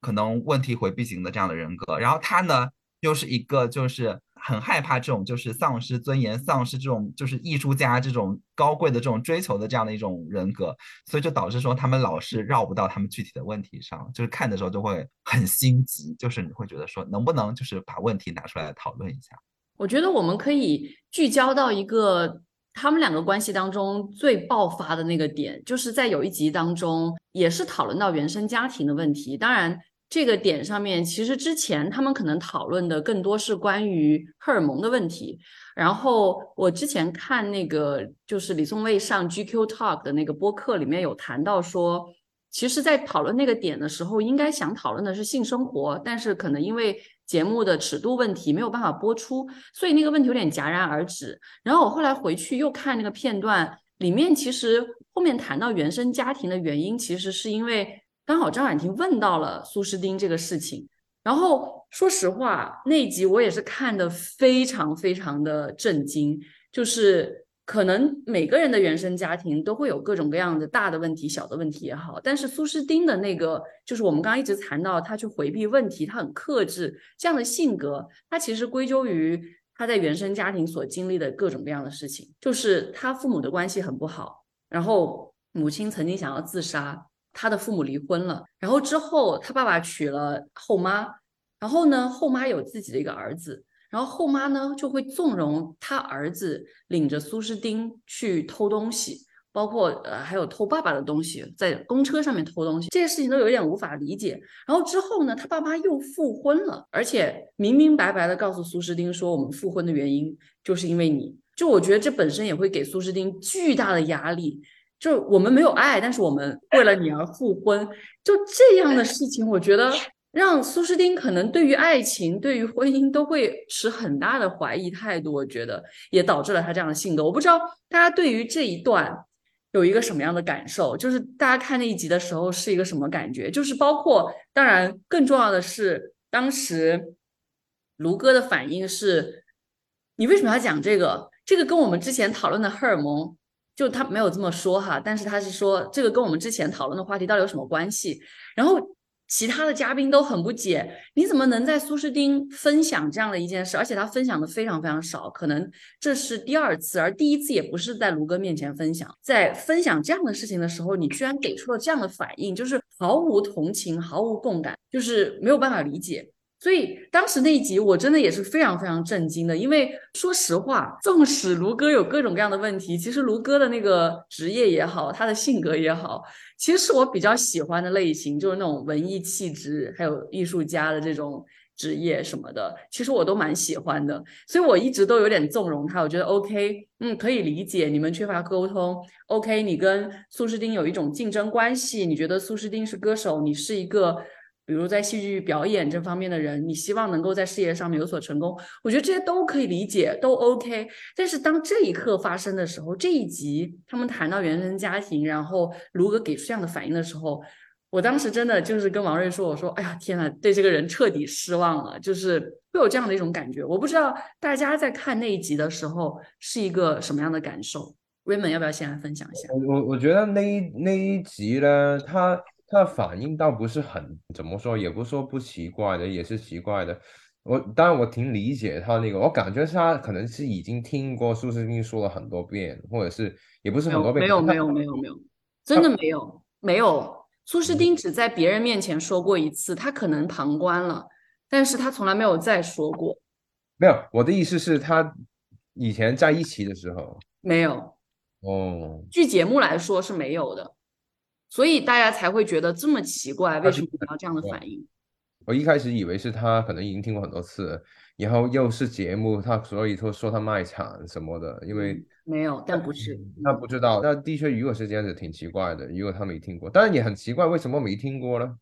可能问题回避型的这样的人格，然后他呢又是一个就是。很害怕这种就是丧失尊严、丧失这种就是艺术家这种高贵的这种追求的这样的一种人格，所以就导致说他们老是绕不到他们具体的问题上，就是看的时候就会很心急，就是你会觉得说能不能就是把问题拿出来讨论一下？我觉得我们可以聚焦到一个他们两个关系当中最爆发的那个点，就是在有一集当中也是讨论到原生家庭的问题，当然。这个点上面，其实之前他们可能讨论的更多是关于荷尔蒙的问题。然后我之前看那个就是李宗伟上 GQ Talk 的那个播客里面有谈到说，其实，在讨论那个点的时候，应该想讨论的是性生活，但是可能因为节目的尺度问题没有办法播出，所以那个问题有点戛然而止。然后我后来回去又看那个片段，里面其实后面谈到原生家庭的原因，其实是因为。刚好张婉婷问到了苏诗丁这个事情，然后说实话，那集我也是看的非常非常的震惊。就是可能每个人的原生家庭都会有各种各样的大的问题、小的问题也好，但是苏诗丁的那个，就是我们刚刚一直谈到他去回避问题，他很克制这样的性格，他其实归咎于他在原生家庭所经历的各种各样的事情，就是他父母的关系很不好，然后母亲曾经想要自杀。他的父母离婚了，然后之后他爸爸娶了后妈，然后呢后妈有自己的一个儿子，然后后妈呢就会纵容他儿子领着苏诗丁去偷东西，包括呃还有偷爸爸的东西，在公车上面偷东西，这些事情都有点无法理解。然后之后呢，他爸妈又复婚了，而且明明白白的告诉苏诗丁说，我们复婚的原因就是因为你，就我觉得这本身也会给苏诗丁巨大的压力。就我们没有爱，但是我们为了你而复婚，就这样的事情，我觉得让苏诗丁可能对于爱情、对于婚姻都会持很大的怀疑态度。我觉得也导致了他这样的性格。我不知道大家对于这一段有一个什么样的感受，就是大家看那一集的时候是一个什么感觉？就是包括，当然更重要的是，当时卢哥的反应是：你为什么要讲这个？这个跟我们之前讨论的荷尔蒙。就他没有这么说哈，但是他是说这个跟我们之前讨论的话题到底有什么关系？然后其他的嘉宾都很不解，你怎么能在苏诗丁分享这样的一件事？而且他分享的非常非常少，可能这是第二次，而第一次也不是在卢哥面前分享。在分享这样的事情的时候，你居然给出了这样的反应，就是毫无同情、毫无共感，就是没有办法理解。所以当时那一集我真的也是非常非常震惊的，因为说实话，纵使卢哥有各种各样的问题，其实卢哥的那个职业也好，他的性格也好，其实是我比较喜欢的类型，就是那种文艺气质，还有艺术家的这种职业什么的，其实我都蛮喜欢的。所以我一直都有点纵容他，我觉得 OK，嗯，可以理解你们缺乏沟通，OK，你跟苏诗丁有一种竞争关系，你觉得苏诗丁是歌手，你是一个。比如在戏剧表演这方面的人，你希望能够在事业上面有所成功，我觉得这些都可以理解，都 OK。但是当这一刻发生的时候，这一集他们谈到原生家庭，然后卢哥给出这样的反应的时候，我当时真的就是跟王瑞说：“我说，哎呀，天呐，对这个人彻底失望了，就是会有这样的一种感觉。我不知道大家在看那一集的时候是一个什么样的感受。Raymond 要不要先来分享一下？我我我觉得那一那一集呢，他。他的反应倒不是很怎么说，也不是说不奇怪的，也是奇怪的。我当然我挺理解他那个，我感觉他可能是已经听过苏诗丁说了很多遍，或者是也不是很多遍。没有没有没有没有，真的没有没有。苏诗丁只在别人面前说过一次，他可能旁观了，但是他从来没有再说过。没有，我的意思是，他以前在一起的时候没有。哦，据节目来说是没有的。所以大家才会觉得这么奇怪，为什么要这样的反应？我一开始以为是他可能已经听过很多次，然后又是节目，他所以说说他卖惨什么的，因为没有，但不是，那不知道。那的确，如果是这样子，挺奇怪的。如果他没听过，但是也很奇怪，为什么没听过呢？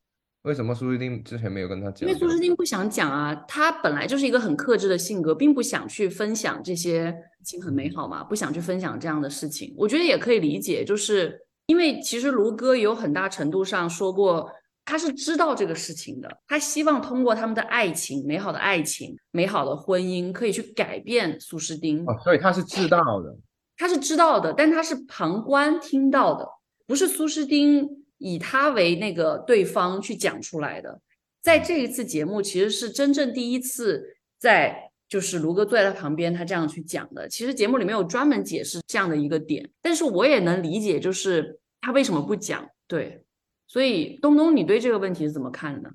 为什么苏诗丁之前没有跟他讲？因为苏诗丁不想讲啊，他本来就是一个很克制的性格，并不想去分享这些情很美好嘛，不想去分享这样的事情。我觉得也可以理解，就是。因为其实卢哥有很大程度上说过，他是知道这个事情的，他希望通过他们的爱情、美好的爱情、美好的婚姻，可以去改变苏诗丁。哦，所以他是知道的，他是知道的，但他是旁观听到的，不是苏诗丁以他为那个对方去讲出来的。在这一次节目，其实是真正第一次在。就是卢哥坐在他旁边，他这样去讲的。其实节目里面有专门解释这样的一个点，但是我也能理解，就是他为什么不讲。对，所以东东，你对这个问题是怎么看的呢？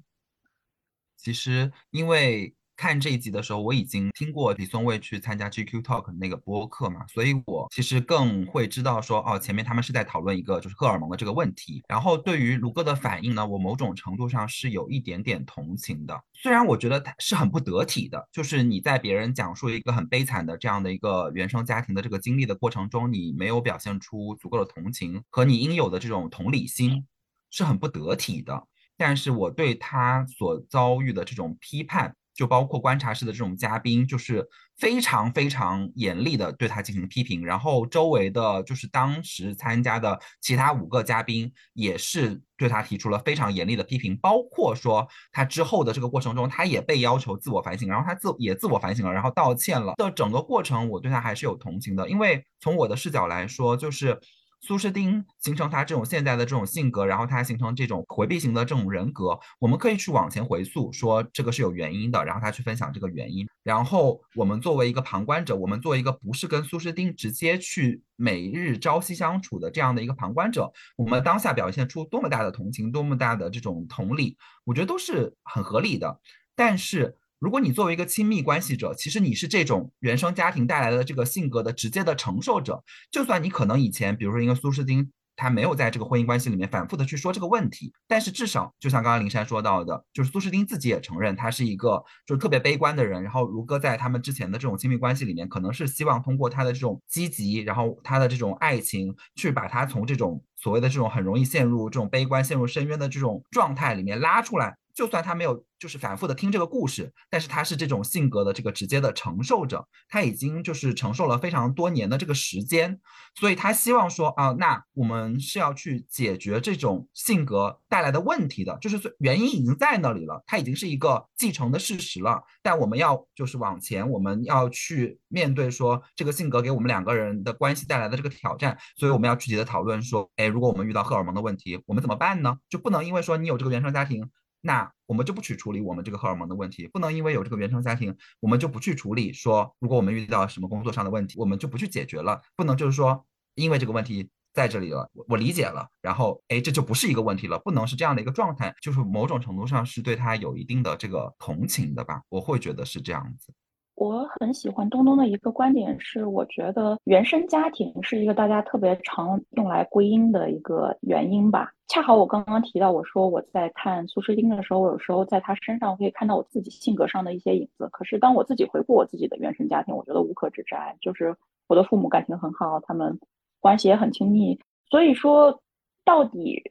其实因为。看这一集的时候，我已经听过李松蔚去参加 GQ Talk 那个播客嘛，所以我其实更会知道说，哦，前面他们是在讨论一个就是荷尔蒙的这个问题。然后对于卢哥的反应呢，我某种程度上是有一点点同情的。虽然我觉得他是很不得体的，就是你在别人讲述一个很悲惨的这样的一个原生家庭的这个经历的过程中，你没有表现出足够的同情和你应有的这种同理心，是很不得体的。但是我对他所遭遇的这种批判。就包括观察室的这种嘉宾，就是非常非常严厉的对他进行批评，然后周围的就是当时参加的其他五个嘉宾也是对他提出了非常严厉的批评，包括说他之后的这个过程中，他也被要求自我反省，然后他自也自我反省了，然后道歉了。的整个过程，我对他还是有同情的，因为从我的视角来说，就是。苏诗丁形成他这种现在的这种性格，然后他形成这种回避型的这种人格，我们可以去往前回溯，说这个是有原因的，然后他去分享这个原因。然后我们作为一个旁观者，我们作为一个不是跟苏诗丁直接去每日朝夕相处的这样的一个旁观者，我们当下表现出多么大的同情，多么大的这种同理，我觉得都是很合理的。但是。如果你作为一个亲密关系者，其实你是这种原生家庭带来的这个性格的直接的承受者。就算你可能以前，比如说一个苏诗丁，他没有在这个婚姻关系里面反复的去说这个问题，但是至少就像刚刚林珊说到的，就是苏诗丁自己也承认他是一个就是特别悲观的人。然后如歌在他们之前的这种亲密关系里面，可能是希望通过他的这种积极，然后他的这种爱情，去把他从这种所谓的这种很容易陷入这种悲观、陷入深渊的这种状态里面拉出来。就算他没有就是反复的听这个故事，但是他是这种性格的这个直接的承受者，他已经就是承受了非常多年的这个时间，所以他希望说啊，那我们是要去解决这种性格带来的问题的，就是原因已经在那里了，他已经是一个继承的事实了，但我们要就是往前，我们要去面对说这个性格给我们两个人的关系带来的这个挑战，所以我们要具体的讨论说，哎，如果我们遇到荷尔蒙的问题，我们怎么办呢？就不能因为说你有这个原生家庭。那我们就不去处理我们这个荷尔蒙的问题，不能因为有这个原生家庭，我们就不去处理。说如果我们遇到什么工作上的问题，我们就不去解决了。不能就是说，因为这个问题在这里了，我理解了，然后哎，这就不是一个问题了。不能是这样的一个状态，就是某种程度上是对他有一定的这个同情的吧？我会觉得是这样子。我很喜欢东东的一个观点是，我觉得原生家庭是一个大家特别常用来归因的一个原因吧。恰好我刚刚提到，我说我在看苏诗丁的时候，我有时候在他身上可以看到我自己性格上的一些影子。可是当我自己回顾我自己的原生家庭，我觉得无可指摘，就是我的父母感情很好，他们关系也很亲密。所以说，到底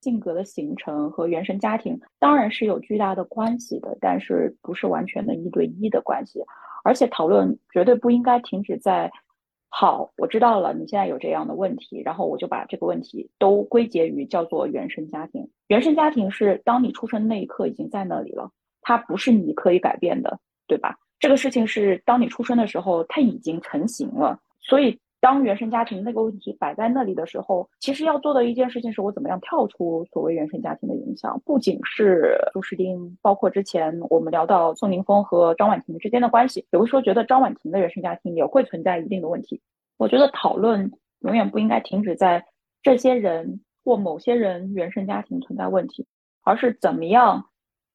性格的形成和原生家庭当然是有巨大的关系的，但是不是完全的一对一的关系。而且讨论绝对不应该停止在“好，我知道了，你现在有这样的问题，然后我就把这个问题都归结于叫做原生家庭。原生家庭是当你出生那一刻已经在那里了，它不是你可以改变的，对吧？这个事情是当你出生的时候，它已经成型了，所以。当原生家庭那个问题摆在那里的时候，其实要做的一件事情是我怎么样跳出所谓原生家庭的影响。不仅是苏诗丁，包括之前我们聊到宋宁峰和张婉婷之间的关系，有的时候觉得张婉婷的原生家庭也会存在一定的问题。我觉得讨论永远不应该停止在这些人或某些人原生家庭存在问题，而是怎么样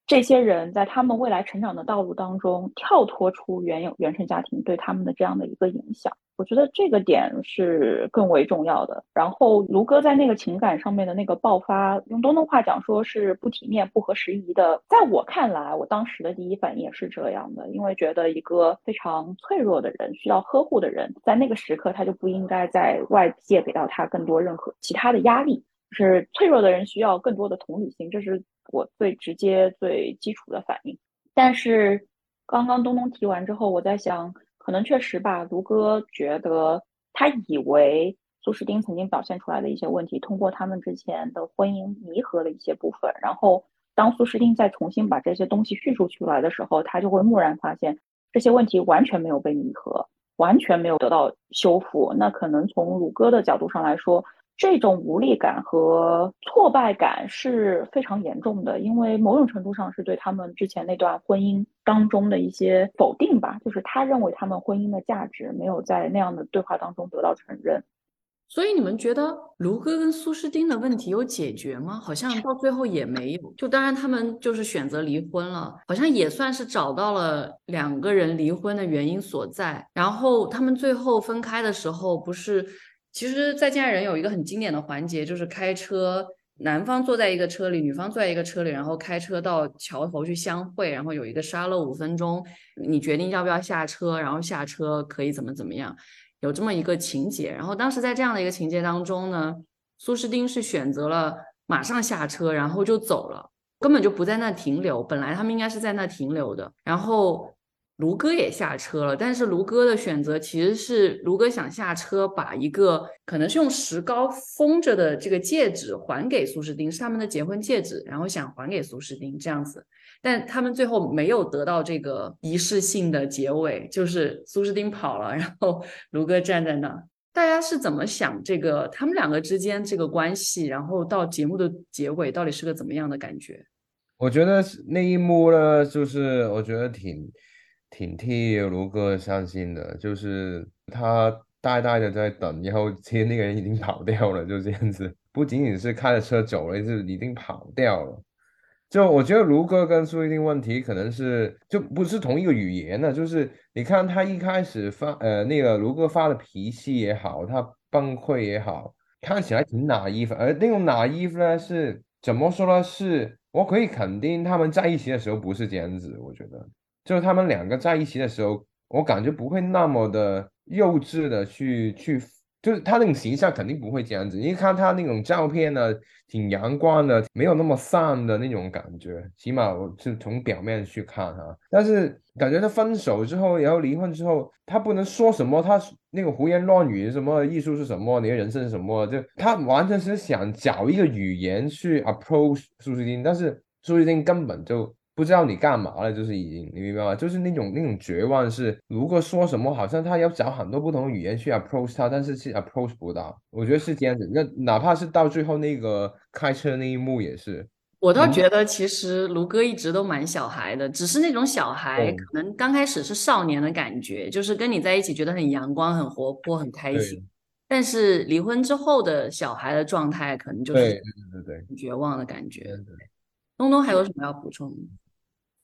这些人在他们未来成长的道路当中跳脱出原有原生家庭对他们的这样的一个影响。我觉得这个点是更为重要的。然后卢哥在那个情感上面的那个爆发，用东东话讲说是不体面、不合时宜的。在我看来，我当时的第一反应也是这样的，因为觉得一个非常脆弱的人、需要呵护的人，在那个时刻他就不应该在外界给到他更多任何其他的压力。是脆弱的人需要更多的同理心，这是我最直接、最基础的反应。但是刚刚东东提完之后，我在想。可能确实吧，卢哥觉得他以为苏诗丁曾经表现出来的一些问题，通过他们之前的婚姻弥合了一些部分。然后，当苏诗丁再重新把这些东西叙述出来的时候，他就会蓦然发现这些问题完全没有被弥合，完全没有得到修复。那可能从卢哥的角度上来说。这种无力感和挫败感是非常严重的，因为某种程度上是对他们之前那段婚姻当中的一些否定吧，就是他认为他们婚姻的价值没有在那样的对话当中得到承认。所以你们觉得卢哥跟苏诗丁的问题有解决吗？好像到最后也没有。就当然他们就是选择离婚了，好像也算是找到了两个人离婚的原因所在。然后他们最后分开的时候不是。其实再见爱人有一个很经典的环节，就是开车，男方坐在一个车里，女方坐在一个车里，然后开车到桥头去相会，然后有一个沙漏五分钟，你决定要不要下车，然后下车可以怎么怎么样，有这么一个情节。然后当时在这样的一个情节当中呢，苏诗丁是选择了马上下车，然后就走了，根本就不在那停留。本来他们应该是在那停留的，然后。卢哥也下车了，但是卢哥的选择其实是卢哥想下车，把一个可能是用石膏封着的这个戒指还给苏诗丁，是他们的结婚戒指，然后想还给苏诗丁这样子，但他们最后没有得到这个仪式性的结尾，就是苏诗丁跑了，然后 卢哥站在那。大家是怎么想这个他们两个之间这个关系，然后到节目的结尾到底是个怎么样的感觉？我觉得那一幕呢，就是我觉得挺。挺替卢哥伤心的，就是他呆呆的在等，然后其实那个人已经跑掉了，就这样子，不仅仅是开着车走了，是已经跑掉了。就我觉得卢哥跟苏一丁问题可能是就不是同一个语言的，就是你看他一开始发呃那个卢哥发的脾气也好，他崩溃也好，看起来挺拿衣服，而那种拿衣服呢是怎么说呢？是我可以肯定他们在一起的时候不是这样子，我觉得。就是他们两个在一起的时候，我感觉不会那么的幼稚的去去，就是他那种形象肯定不会这样子。你看他那种照片呢，挺阳光的，没有那么丧的那种感觉。起码我是从表面去看哈，但是感觉他分手之后，然后离婚之后，他不能说什么，他那个胡言乱语，什么艺术是什么，你的人生是什么，就他完全是想找一个语言去 approach 苏诗丁，但是苏诗丁根本就。不知道你干嘛了，就是已经，你明白吗？就是那种那种绝望，是如果说什么，好像他要找很多不同的语言去 approach 他，但是是 approach 不到。我觉得是这样子。那哪怕是到最后那个开车那一幕也是。我倒觉得其实卢哥一直都蛮小孩的，只是那种小孩可能刚开始是少年的感觉，就是跟你在一起觉得很阳光、很活泼、很开心。但是离婚之后的小孩的状态，可能就是对对对绝望的感觉。东东还有什么要补充？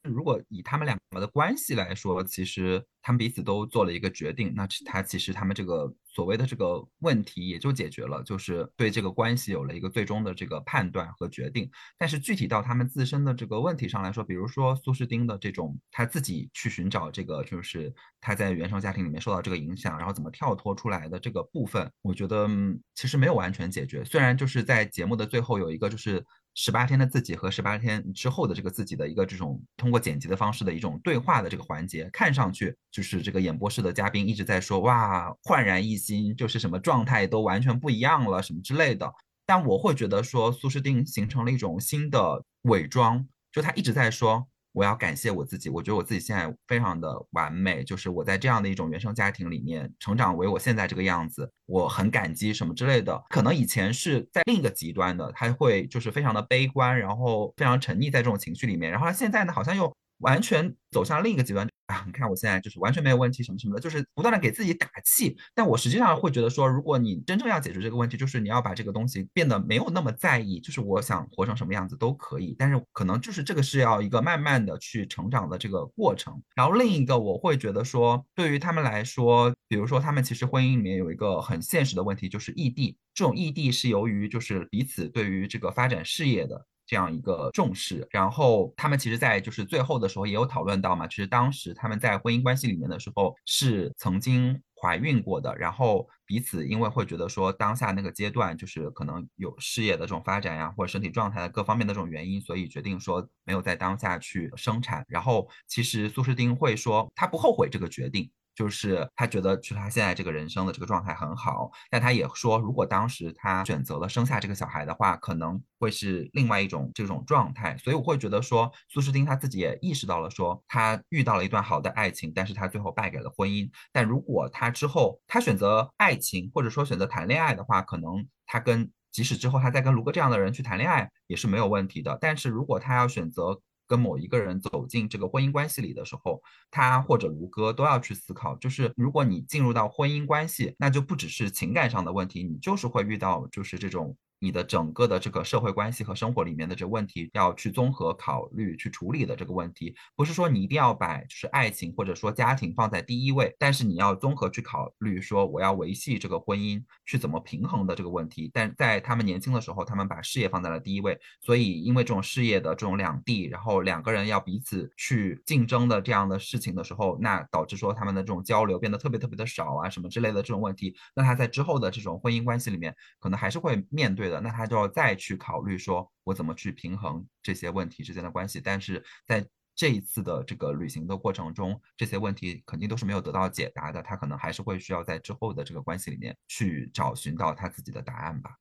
如果以他们两个的关系来说，其实他们彼此都做了一个决定，那他其实他们这个所谓的这个问题也就解决了，就是对这个关系有了一个最终的这个判断和决定。但是具体到他们自身的这个问题上来说，比如说苏诗丁的这种他自己去寻找这个，就是他在原生家庭里面受到这个影响，然后怎么跳脱出来的这个部分，我觉得其实没有完全解决。虽然就是在节目的最后有一个就是。十八天的自己和十八天之后的这个自己的一个这种通过剪辑的方式的一种对话的这个环节，看上去就是这个演播室的嘉宾一直在说哇焕然一新，就是什么状态都完全不一样了什么之类的。但我会觉得说苏诗丁形成了一种新的伪装，就他一直在说。我要感谢我自己，我觉得我自己现在非常的完美，就是我在这样的一种原生家庭里面成长为我现在这个样子，我很感激什么之类的。可能以前是在另一个极端的，他会就是非常的悲观，然后非常沉溺在这种情绪里面，然后他现在呢，好像又完全走向另一个极端。啊，你看我现在就是完全没有问题，什么什么的，就是不断的给自己打气。但我实际上会觉得说，如果你真正要解决这个问题，就是你要把这个东西变得没有那么在意，就是我想活成什么样子都可以。但是可能就是这个是要一个慢慢的去成长的这个过程。然后另一个我会觉得说，对于他们来说，比如说他们其实婚姻里面有一个很现实的问题，就是异地。这种异地是由于就是彼此对于这个发展事业的。这样一个重视，然后他们其实，在就是最后的时候也有讨论到嘛，其实当时他们在婚姻关系里面的时候是曾经怀孕过的，然后彼此因为会觉得说当下那个阶段就是可能有事业的这种发展呀，或者身体状态的各方面的这种原因，所以决定说没有在当下去生产。然后其实苏诗丁会说他不后悔这个决定。就是他觉得，就是他现在这个人生的这个状态很好，但他也说，如果当时他选择了生下这个小孩的话，可能会是另外一种这种状态。所以我会觉得说，苏诗丁他自己也意识到了，说他遇到了一段好的爱情，但是他最后败给了婚姻。但如果他之后他选择爱情，或者说选择谈恋爱的话，可能他跟即使之后他再跟卢哥这样的人去谈恋爱也是没有问题的。但是如果他要选择，跟某一个人走进这个婚姻关系里的时候，他或者卢哥都要去思考，就是如果你进入到婚姻关系，那就不只是情感上的问题，你就是会遇到就是这种。你的整个的这个社会关系和生活里面的这个问题，要去综合考虑、去处理的这个问题，不是说你一定要把就是爱情或者说家庭放在第一位，但是你要综合去考虑，说我要维系这个婚姻去怎么平衡的这个问题。但在他们年轻的时候，他们把事业放在了第一位，所以因为这种事业的这种两地，然后两个人要彼此去竞争的这样的事情的时候，那导致说他们的这种交流变得特别特别的少啊，什么之类的这种问题，那他在之后的这种婚姻关系里面，可能还是会面对。那他就要再去考虑，说我怎么去平衡这些问题之间的关系。但是在这一次的这个旅行的过程中，这些问题肯定都是没有得到解答的。他可能还是会需要在之后的这个关系里面去找寻到他自己的答案吧。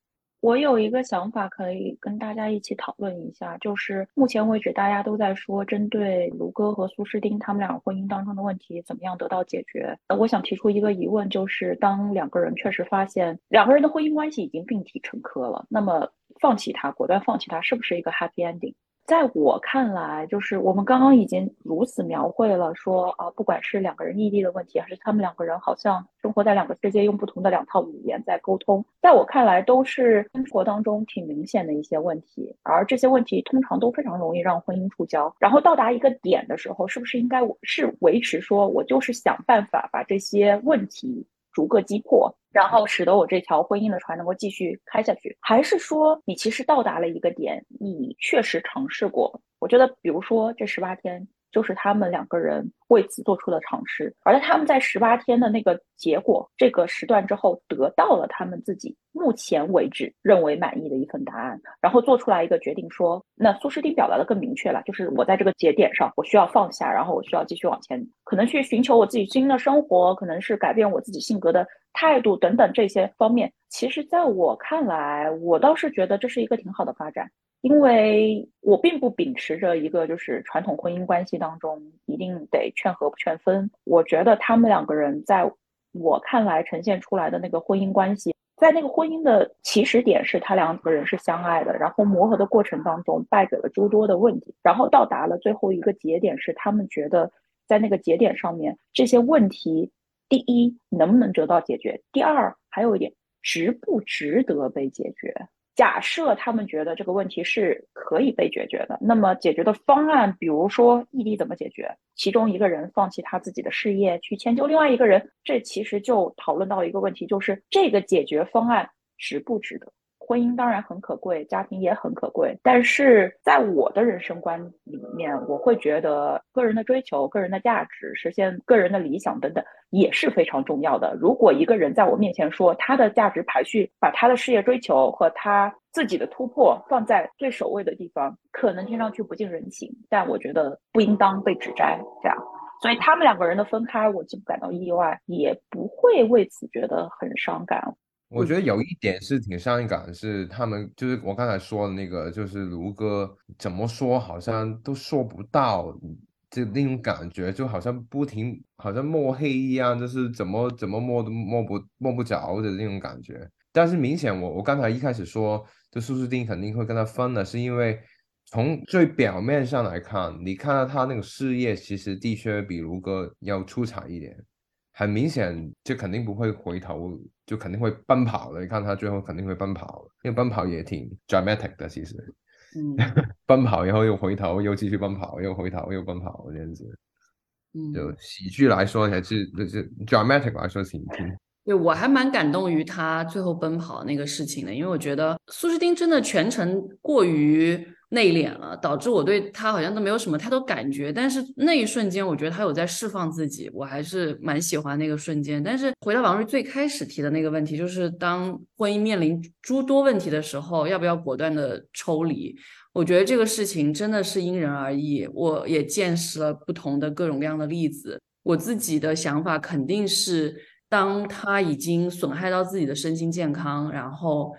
我有一个想法可以跟大家一起讨论一下，就是目前为止大家都在说针对卢哥和苏诗丁他们俩婚姻当中的问题怎么样得到解决。我想提出一个疑问，就是当两个人确实发现两个人的婚姻关系已经病体成科了，那么放弃他，果断放弃他，是不是一个 happy ending？在我看来，就是我们刚刚已经如此描绘了，说啊，不管是两个人异地的问题，还是他们两个人好像生活在两个世界，用不同的两套语言在沟通，在我看来，都是生活当中挺明显的一些问题，而这些问题通常都非常容易让婚姻触礁。然后到达一个点的时候，是不是应该是维持说，我就是想办法把这些问题逐个击破？然后使得我这条婚姻的船能够继续开下去，还是说你其实到达了一个点，你确实尝试过？我觉得，比如说这十八天。就是他们两个人为此做出的尝试，而在他们在十八天的那个结果这个时段之后，得到了他们自己目前为止认为满意的一份答案，然后做出来一个决定，说那苏诗丁表达的更明确了，就是我在这个节点上，我需要放下，然后我需要继续往前，可能去寻求我自己新的生活，可能是改变我自己性格的态度等等这些方面。其实，在我看来，我倒是觉得这是一个挺好的发展。因为我并不秉持着一个就是传统婚姻关系当中一定得劝和不劝分。我觉得他们两个人在我看来呈现出来的那个婚姻关系，在那个婚姻的起始点是他两个人是相爱的，然后磨合的过程当中败给了诸多的问题，然后到达了最后一个节点是他们觉得在那个节点上面这些问题，第一能不能得到解决，第二还有一点值不值得被解决。假设他们觉得这个问题是可以被解决的，那么解决的方案，比如说异地怎么解决？其中一个人放弃他自己的事业去迁就另外一个人，这其实就讨论到一个问题，就是这个解决方案值不值得？婚姻当然很可贵，家庭也很可贵，但是在我的人生观里面，我会觉得个人的追求、个人的价值、实现个人的理想等等也是非常重要的。如果一个人在我面前说他的价值排序，把他的事业追求和他自己的突破放在最首位的地方，可能听上去不近人情，但我觉得不应当被指摘。这样，所以他们两个人的分开，我既不感到意外，也不会为此觉得很伤感。我觉得有一点是挺伤感，是他们就是我刚才说的那个，就是卢哥怎么说好像都说不到，就那种感觉就好像不停，好像摸黑一样，就是怎么怎么摸都摸不摸不着的那种感觉。但是明显，我我刚才一开始说，就苏诗丁肯定会跟他分的，是因为从最表面上来看，你看到他那个事业其实的确比卢哥要出彩一点。很明显，就肯定不会回头，就肯定会奔跑的。你看他最后肯定会奔跑，因为奔跑也挺 dramatic 的，其实。嗯。奔跑然后又回头，又继续奔跑，又回头又奔跑这样子。嗯。就喜剧来说还是就是 dramatic 来说挺挺。对，我还蛮感动于他最后奔跑那个事情的，因为我觉得苏诗丁真的全程过于。内敛了，导致我对他好像都没有什么太多感觉。但是那一瞬间，我觉得他有在释放自己，我还是蛮喜欢那个瞬间。但是回到王瑞最开始提的那个问题，就是当婚姻面临诸多问题的时候，要不要果断的抽离？我觉得这个事情真的是因人而异。我也见识了不同的各种各样的例子。我自己的想法肯定是，当他已经损害到自己的身心健康，然后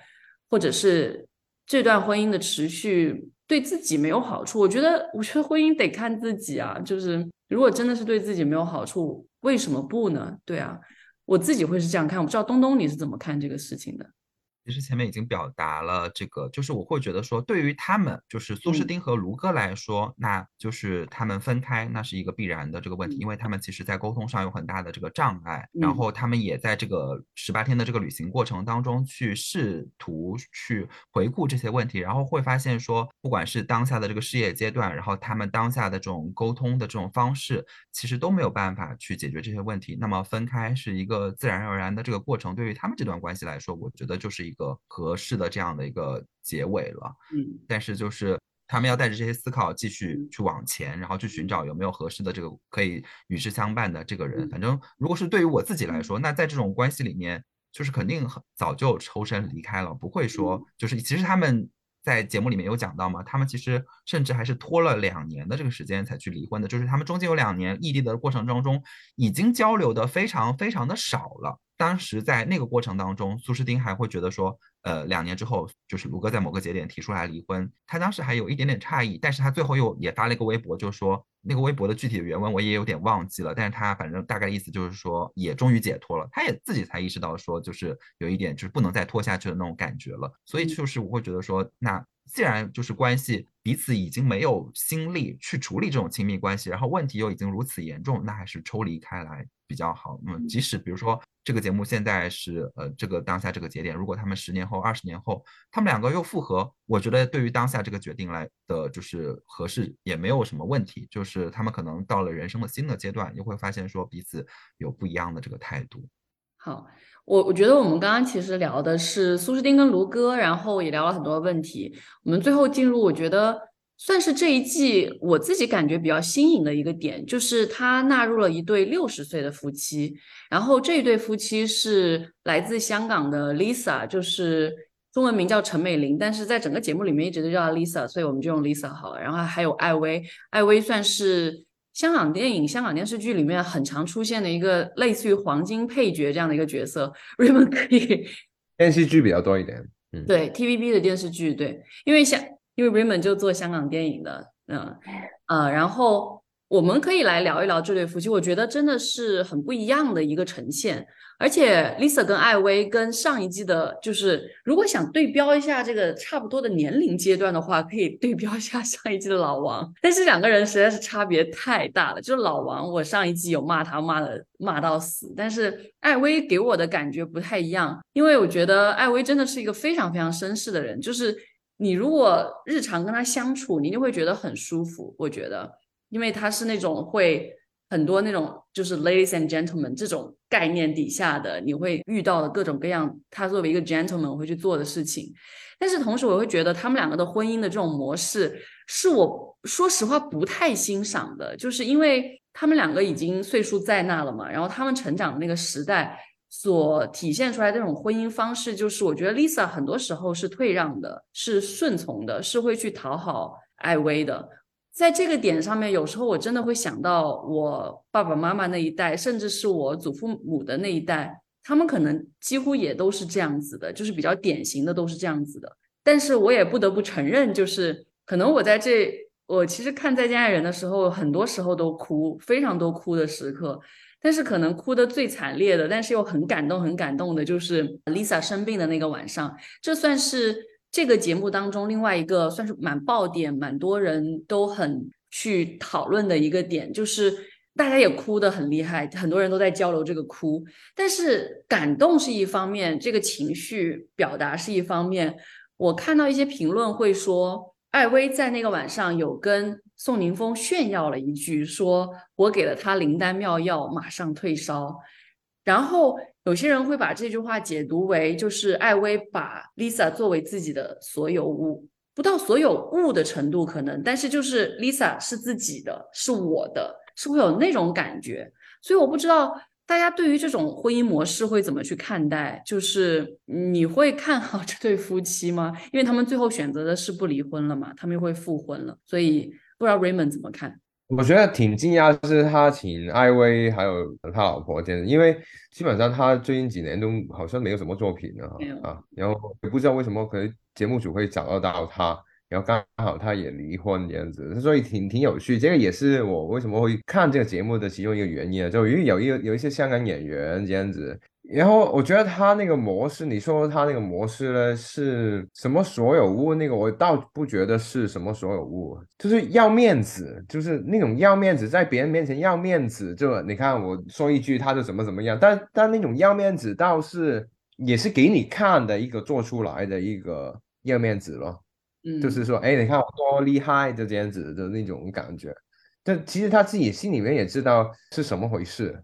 或者是这段婚姻的持续。对自己没有好处，我觉得，我觉得婚姻得看自己啊。就是如果真的是对自己没有好处，为什么不呢？对啊，我自己会是这样看。我不知道东东你是怎么看这个事情的。其实前面已经表达了这个，就是我会觉得说，对于他们，就是苏诗丁和卢哥来说，那就是他们分开，那是一个必然的这个问题，因为他们其实在沟通上有很大的这个障碍，然后他们也在这个十八天的这个旅行过程当中去试图去回顾这些问题，然后会发现说，不管是当下的这个事业阶段，然后他们当下的这种沟通的这种方式，其实都没有办法去解决这些问题，那么分开是一个自然而然的这个过程，对于他们这段关系来说，我觉得就是一。个合适的这样的一个结尾了，嗯，但是就是他们要带着这些思考继续去往前，然后去寻找有没有合适的这个可以与之相伴的这个人。反正如果是对于我自己来说，那在这种关系里面，就是肯定很早就抽身离开了，不会说就是其实他们。在节目里面有讲到嘛，他们其实甚至还是拖了两年的这个时间才去离婚的，就是他们中间有两年异地的过程当中，已经交流的非常非常的少了。当时在那个过程当中，苏诗丁还会觉得说。呃，两年之后，就是卢哥在某个节点提出来离婚，他当时还有一点点诧异，但是他最后又也发了一个微博，就说那个微博的具体的原文我也有点忘记了，但是他反正大概意思就是说，也终于解脱了，他也自己才意识到说，就是有一点就是不能再拖下去的那种感觉了，所以就是我会觉得说，那既然就是关系彼此已经没有心力去处理这种亲密关系，然后问题又已经如此严重，那还是抽离开来比较好。嗯即使比如说。这个节目现在是呃，这个当下这个节点，如果他们十年后、二十年后，他们两个又复合，我觉得对于当下这个决定来的，就是合适也没有什么问题。就是他们可能到了人生的新的阶段，又会发现说彼此有不一样的这个态度。好，我我觉得我们刚刚其实聊的是苏诗丁跟卢哥，然后也聊了很多问题。我们最后进入，我觉得。算是这一季我自己感觉比较新颖的一个点，就是他纳入了一对六十岁的夫妻，然后这一对夫妻是来自香港的 Lisa，就是中文名叫陈美玲，但是在整个节目里面一直都叫 Lisa，所以我们就用 Lisa 好了。然后还有艾薇，艾薇算是香港电影、香港电视剧里面很常出现的一个类似于黄金配角这样的一个角色。Raymond 可以电视剧比较多一点，嗯，对 TVB 的电视剧，对，因为像。因为 Raymond 就做香港电影的，嗯，呃，然后我们可以来聊一聊这对夫妻，我觉得真的是很不一样的一个呈现。而且 Lisa 跟艾薇跟上一季的，就是如果想对标一下这个差不多的年龄阶段的话，可以对标一下上一季的老王。但是两个人实在是差别太大了。就是老王，我上一季有骂他骂的骂到死，但是艾薇给我的感觉不太一样，因为我觉得艾薇真的是一个非常非常绅士的人，就是你如果日常跟他相处，你就会觉得很舒服。我觉得，因为他是那种会。很多那种就是 ladies and gentlemen 这种概念底下的，你会遇到的各种各样，他作为一个 gentleman 会去做的事情。但是同时，我会觉得他们两个的婚姻的这种模式，是我说实话不太欣赏的，就是因为他们两个已经岁数在那了嘛，然后他们成长的那个时代所体现出来这种婚姻方式，就是我觉得 Lisa 很多时候是退让的，是顺从的，是会去讨好艾薇的。在这个点上面，有时候我真的会想到我爸爸妈妈那一代，甚至是我祖父母的那一代，他们可能几乎也都是这样子的，就是比较典型的都是这样子的。但是我也不得不承认，就是可能我在这，我其实看《再见爱人》的时候，很多时候都哭，非常多哭的时刻。但是可能哭的最惨烈的，但是又很感动、很感动的，就是 Lisa 生病的那个晚上，这算是。这个节目当中，另外一个算是蛮爆点，蛮多人都很去讨论的一个点，就是大家也哭得很厉害，很多人都在交流这个哭。但是感动是一方面，这个情绪表达是一方面。我看到一些评论会说，艾薇在那个晚上有跟宋宁峰炫耀了一句，说我给了他灵丹妙药，马上退烧。然后有些人会把这句话解读为，就是艾薇把 Lisa 作为自己的所有物，不到所有物的程度可能，但是就是 Lisa 是自己的，是我的，是会有那种感觉。所以我不知道大家对于这种婚姻模式会怎么去看待，就是你会看好这对夫妻吗？因为他们最后选择的是不离婚了嘛，他们又会复婚了，所以不知道 Raymond 怎么看。我觉得挺惊讶，是他请艾薇还有他老婆这样，因为基本上他最近几年都好像没有什么作品了啊，然后也不知道为什么，可能节目组会找得到他，然后刚好他也离婚这样子，所以挺挺有趣。这个也是我为什么会看这个节目的其中一个原因，就因为有一有一些香港演员这样子。然后我觉得他那个模式，你说他那个模式呢是什么所有物？那个我倒不觉得是什么所有物，就是要面子，就是那种要面子，在别人面前要面子。就你看我说一句，他就怎么怎么样。但但那种要面子倒是也是给你看的一个做出来的一个要面子咯。嗯，就是说，哎，你看我多厉害，就这样子的那种感觉。但其实他自己心里面也知道是什么回事。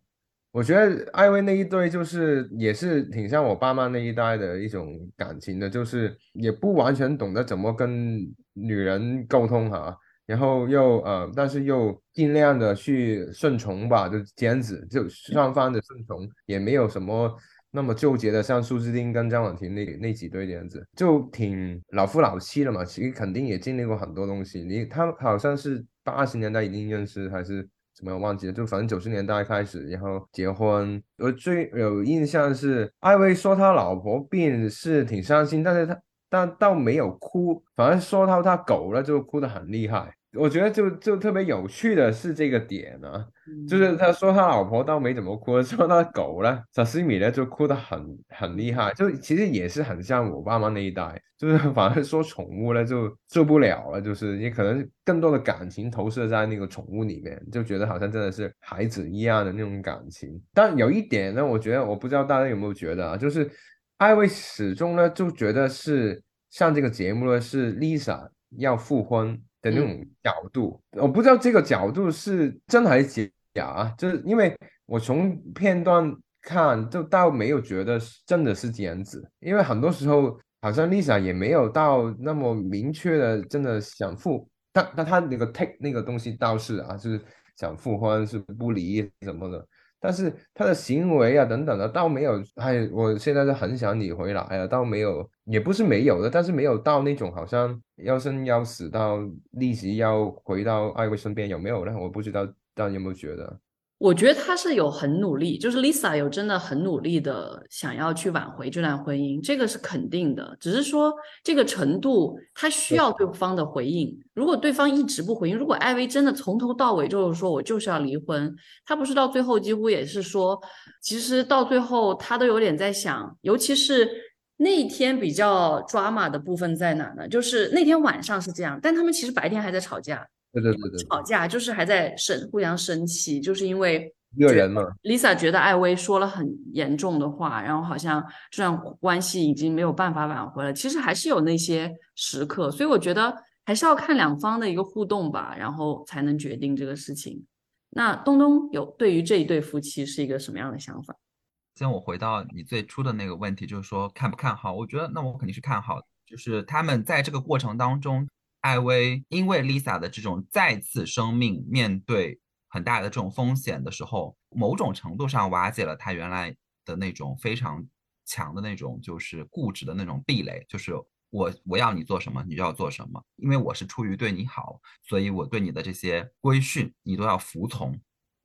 我觉得艾薇那一对就是也是挺像我爸妈那一代的一种感情的，就是也不完全懂得怎么跟女人沟通哈，然后又呃，但是又尽量的去顺从吧，就这样子，就双方的顺从也没有什么那么纠结的，像苏志丁跟张婉婷那那几对这样子，就挺老夫老妻了嘛，其实肯定也经历过很多东西。你他好像是八十年代已经认识还是？怎么忘记了？就反正九十年代开始，然后结婚。我最有印象是艾薇说他老婆病是挺伤心，但是他但倒没有哭，反而说到他狗了就哭得很厉害。我觉得就就特别有趣的是这个点呢，就是他说他老婆倒没怎么哭，说他狗呢，小西米呢就哭得很很厉害，就其实也是很像我爸妈那一代，就是 反而说宠物呢就受不了了，就是你可能更多的感情投射在那个宠物里面，就觉得好像真的是孩子一样的那种感情。但有一点呢，我觉得我不知道大家有没有觉得啊，就是艾薇始终呢就觉得是上这个节目呢是 Lisa 要复婚。的那种角度，我不知道这个角度是真还是假啊，就是因为我从片段看，就倒没有觉得真的是这样子，因为很多时候好像 Lisa 也没有到那么明确的真的想复，但但他那个 take 那个东西倒是啊，就是想复婚是不离什么的。但是他的行为啊等等的倒没有，哎，我现在是很想你回来啊，倒没有，也不是没有的，但是没有到那种好像要生要死到立即要回到爱薇身边有没有呢？我不知道大家有没有觉得？我觉得他是有很努力，就是 Lisa 有真的很努力的想要去挽回这段婚姻，这个是肯定的。只是说这个程度，他需要对方的回应。如果对方一直不回应，如果艾薇真的从头到尾就是说我就是要离婚，他不是到最后几乎也是说，其实到最后他都有点在想，尤其是那一天比较抓马的部分在哪呢？就是那天晚上是这样，但他们其实白天还在吵架。对对对对，吵架就是还在生互相生气，就是因为热人嘛。Lisa 觉得艾薇说了很严重的话，然后好像这段关系已经没有办法挽回了。其实还是有那些时刻，所以我觉得还是要看两方的一个互动吧，然后才能决定这个事情。那东东有对于这一对夫妻是一个什么样的想法？先我回到你最初的那个问题，就是说看不看好？我觉得那我肯定是看好，就是他们在这个过程当中。艾薇因为 Lisa 的这种再次生命面对很大的这种风险的时候，某种程度上瓦解了他原来的那种非常强的那种就是固执的那种壁垒，就是我我要你做什么你就要做什么，因为我是出于对你好，所以我对你的这些规训你都要服从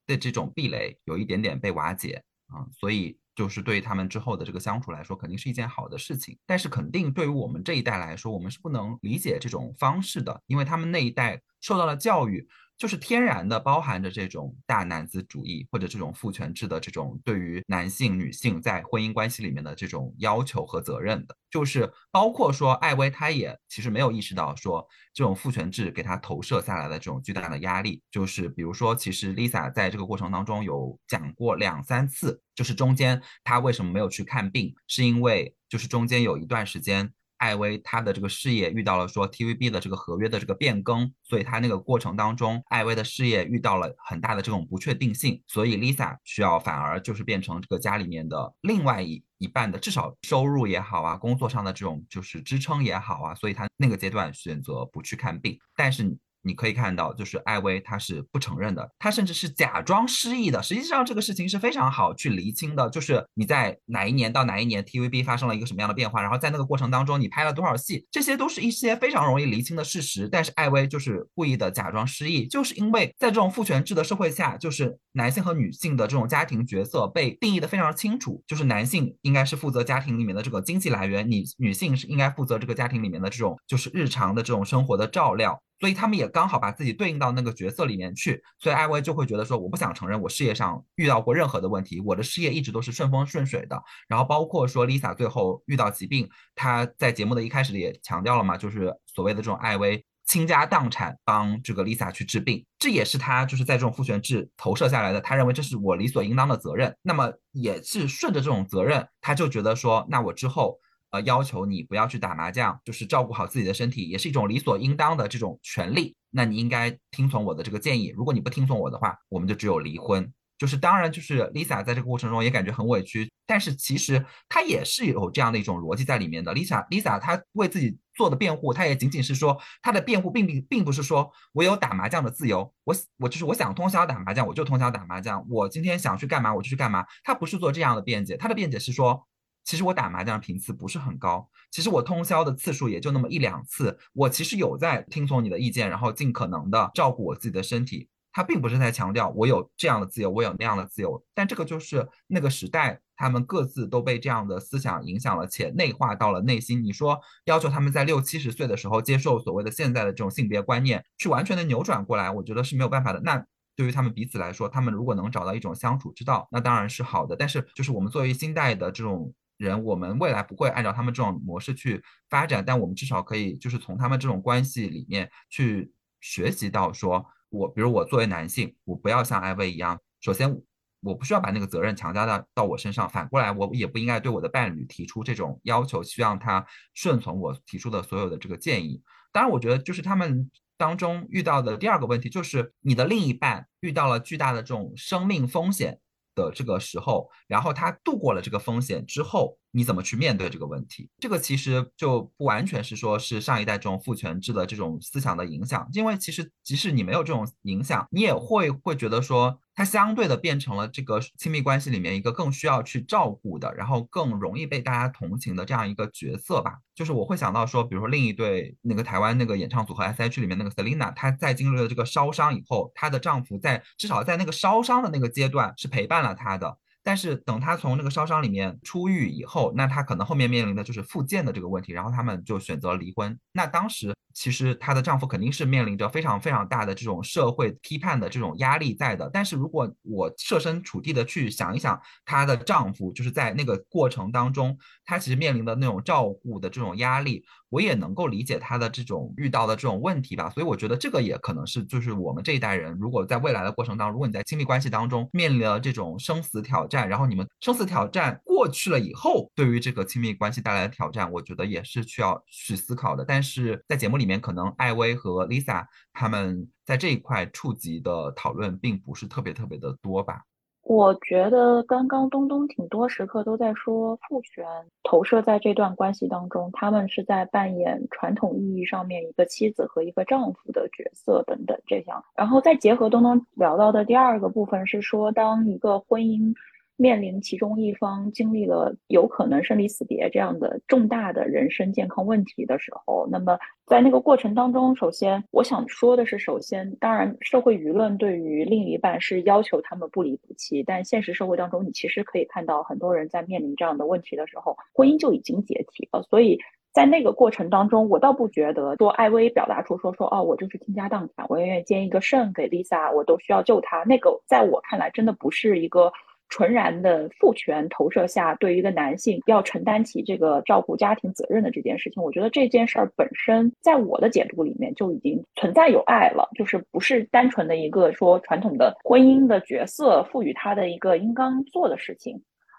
的这种壁垒有一点点被瓦解啊，所以。就是对他们之后的这个相处来说，肯定是一件好的事情。但是，肯定对于我们这一代来说，我们是不能理解这种方式的，因为他们那一代受到了教育。就是天然的包含着这种大男子主义或者这种父权制的这种对于男性、女性在婚姻关系里面的这种要求和责任的，就是包括说艾薇，她也其实没有意识到说这种父权制给她投射下来的这种巨大的压力，就是比如说，其实 Lisa 在这个过程当中有讲过两三次，就是中间她为什么没有去看病，是因为就是中间有一段时间。艾薇她的这个事业遇到了说 TVB 的这个合约的这个变更，所以她那个过程当中，艾薇的事业遇到了很大的这种不确定性，所以 Lisa 需要反而就是变成这个家里面的另外一一半的，至少收入也好啊，工作上的这种就是支撑也好啊，所以她那个阶段选择不去看病，但是。你可以看到，就是艾薇她是不承认的，她甚至是假装失忆的。实际上这个事情是非常好去厘清的，就是你在哪一年到哪一年，TVB 发生了一个什么样的变化，然后在那个过程当中你拍了多少戏，这些都是一些非常容易厘清的事实。但是艾薇就是故意的假装失忆，就是因为在这种父权制的社会下，就是男性和女性的这种家庭角色被定义的非常清楚，就是男性应该是负责家庭里面的这个经济来源，你女性是应该负责这个家庭里面的这种就是日常的这种生活的照料。所以他们也刚好把自己对应到那个角色里面去，所以艾薇就会觉得说，我不想承认我事业上遇到过任何的问题，我的事业一直都是顺风顺水的。然后包括说 Lisa 最后遇到疾病，她在节目的一开始也强调了嘛，就是所谓的这种艾薇倾家荡产帮这个 Lisa 去治病，这也是他就是在这种父权制投射下来的，他认为这是我理所应当的责任。那么也是顺着这种责任，他就觉得说，那我之后。呃，要求你不要去打麻将，就是照顾好自己的身体，也是一种理所应当的这种权利。那你应该听从我的这个建议。如果你不听从我的话，我们就只有离婚。就是当然，就是 Lisa 在这个过程中也感觉很委屈，但是其实她也是有这样的一种逻辑在里面的。Lisa Lisa 她为自己做的辩护，她也仅仅是说她的辩护并并并不是说我有打麻将的自由，我我就是我想通宵打麻将我就通宵打麻将，我今天想去干嘛我就去干嘛。她不是做这样的辩解，她的辩解是说。其实我打麻将的频次不是很高，其实我通宵的次数也就那么一两次。我其实有在听从你的意见，然后尽可能的照顾我自己的身体。他并不是在强调我有这样的自由，我有那样的自由。但这个就是那个时代，他们各自都被这样的思想影响了，且内化到了内心。你说要求他们在六七十岁的时候接受所谓的现在的这种性别观念，去完全的扭转过来，我觉得是没有办法的。那对于他们彼此来说，他们如果能找到一种相处之道，那当然是好的。但是就是我们作为新代的这种。人，我们未来不会按照他们这种模式去发展，但我们至少可以就是从他们这种关系里面去学习到，说我，比如我作为男性，我不要像艾薇一样，首先我不需要把那个责任强加到到我身上，反过来我也不应该对我的伴侣提出这种要求，希望他顺从我提出的所有的这个建议。当然，我觉得就是他们当中遇到的第二个问题，就是你的另一半遇到了巨大的这种生命风险。的这个时候，然后他度过了这个风险之后，你怎么去面对这个问题？这个其实就不完全是说是上一代这种父权制的这种思想的影响，因为其实即使你没有这种影响，你也会会觉得说，它相对的变成了这个亲密关系里面一个更需要去照顾的，然后更容易被大家同情的这样一个角色吧。就是我会想到说，比如说另一对那个台湾那个演唱组合 S.H 里面那个 Selina，她在经历了这个烧伤以后，她的丈夫在至少在那个烧伤的那个阶段是陪伴了她的。但是等她从那个烧伤里面出狱以后，那她可能后面面临的就是复健的这个问题，然后他们就选择离婚。那当时其实她的丈夫肯定是面临着非常非常大的这种社会批判的这种压力在的。但是如果我设身处地的去想一想，她的丈夫就是在那个过程当中，他其实面临的那种照顾的这种压力。我也能够理解他的这种遇到的这种问题吧，所以我觉得这个也可能是就是我们这一代人，如果在未来的过程当中，如果你在亲密关系当中面临了这种生死挑战，然后你们生死挑战过去了以后，对于这个亲密关系带来的挑战，我觉得也是需要去思考的。但是在节目里里面，可能艾薇和 Lisa 他们在这一块触及的讨论并不是特别特别的多吧。我觉得刚刚东东挺多时刻都在说父权投射在这段关系当中，他们是在扮演传统意义上面一个妻子和一个丈夫的角色等等这样。然后再结合东东聊到的第二个部分是说，当一个婚姻。面临其中一方经历了有可能生离死别这样的重大的人身健康问题的时候，那么在那个过程当中，首先我想说的是，首先，当然社会舆论对于另一半是要求他们不离不弃，但现实社会当中，你其实可以看到很多人在面临这样的问题的时候，婚姻就已经解体了。所以在那个过程当中，我倒不觉得说艾薇表达出说说哦，我就是倾家荡产，我愿意捐一个肾给 Lisa，我都需要救她。那个在我看来，真的不是一个。纯然的父权投射下，对于一个男性要承担起这个照顾家庭责任的这件事情，我觉得这件事儿本身，在我的解读里面就已经存在有爱了，就是不是单纯的一个说传统的婚姻的角色赋予他的一个应当做的事情。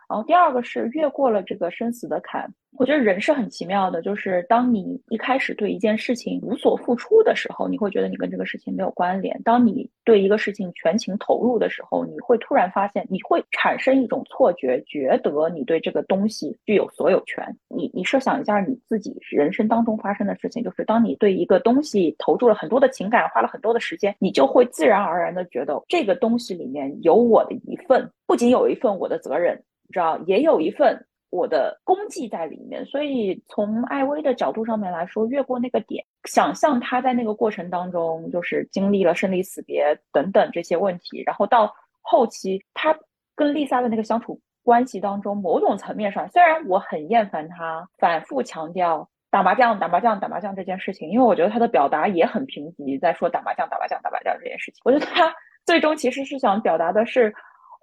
然后第二个是越过了这个生死的坎，我觉得人是很奇妙的，就是当你一开始对一件事情无所付出的时候，你会觉得你跟这个事情没有关联；当你对一个事情全情投入的时候，你会突然发现，你会产生一种错觉，觉得你对这个东西具有所有权。你你设想一下你自己人生当中发生的事情，就是当你对一个东西投注了很多的情感，花了很多的时间，你就会自然而然的觉得这个东西里面有我的一份，不仅有一份我的责任。知道也有一份我的功绩在里面，所以从艾薇的角度上面来说，越过那个点，想象他在那个过程当中，就是经历了生离死别等等这些问题，然后到后期他跟丽莎的那个相处关系当中，某种层面上，虽然我很厌烦他反复强调打麻将、打麻将、打麻将这件事情，因为我觉得他的表达也很贫瘠，在说打麻将、打麻将、打麻将这件事情，我觉得他最终其实是想表达的是。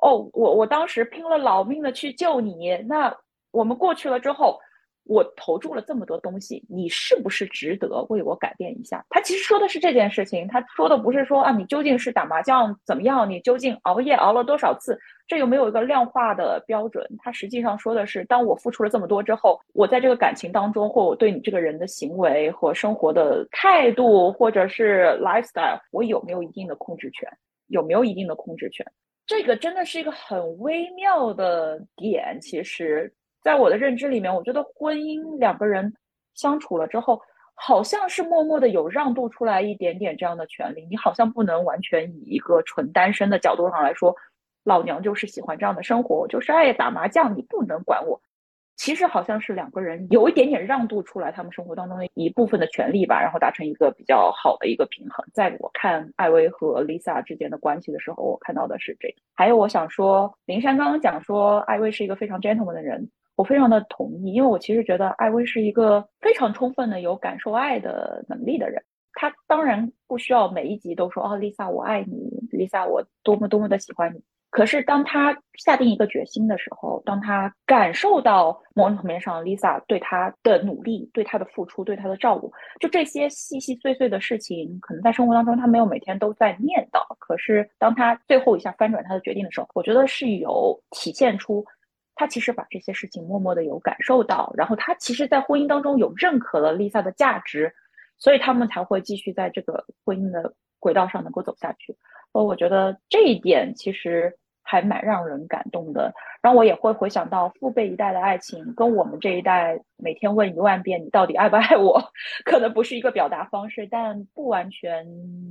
哦，我我当时拼了老命的去救你，那我们过去了之后，我投注了这么多东西，你是不是值得为我改变一下？他其实说的是这件事情，他说的不是说啊，你究竟是打麻将怎么样，你究竟熬夜熬了多少次，这有没有一个量化的标准？他实际上说的是，当我付出了这么多之后，我在这个感情当中，或我对你这个人的行为和生活的态度，或者是 lifestyle，我有没有一定的控制权？有没有一定的控制权？这个真的是一个很微妙的点。其实，在我的认知里面，我觉得婚姻两个人相处了之后，好像是默默的有让渡出来一点点这样的权利。你好像不能完全以一个纯单身的角度上来说，老娘就是喜欢这样的生活，我就是爱打麻将，你不能管我。其实好像是两个人有一点点让渡出来他们生活当中的一部分的权利吧，然后达成一个比较好的一个平衡。在我看艾薇和 Lisa 之间的关系的时候，我看到的是这个。还有，我想说，林珊刚刚讲说艾薇是一个非常 gentleman 的人，我非常的同意，因为我其实觉得艾薇是一个非常充分的有感受爱的能力的人。他当然不需要每一集都说哦，Lisa 我爱你，Lisa 我多么多么的喜欢你。可是，当他下定一个决心的时候，当他感受到某种层面上 Lisa 对他的努力、对他的付出、对他的照顾，就这些细细碎碎的事情，可能在生活当中他没有每天都在念叨。可是，当他最后一下翻转他的决定的时候，我觉得是有体现出他其实把这些事情默默的有感受到，然后他其实，在婚姻当中有认可了 Lisa 的价值，所以他们才会继续在这个婚姻的轨道上能够走下去。呃，我觉得这一点其实。还蛮让人感动的。然后我也会回想到父辈一代的爱情，跟我们这一代每天问一万遍你到底爱不爱我，可能不是一个表达方式，但不完全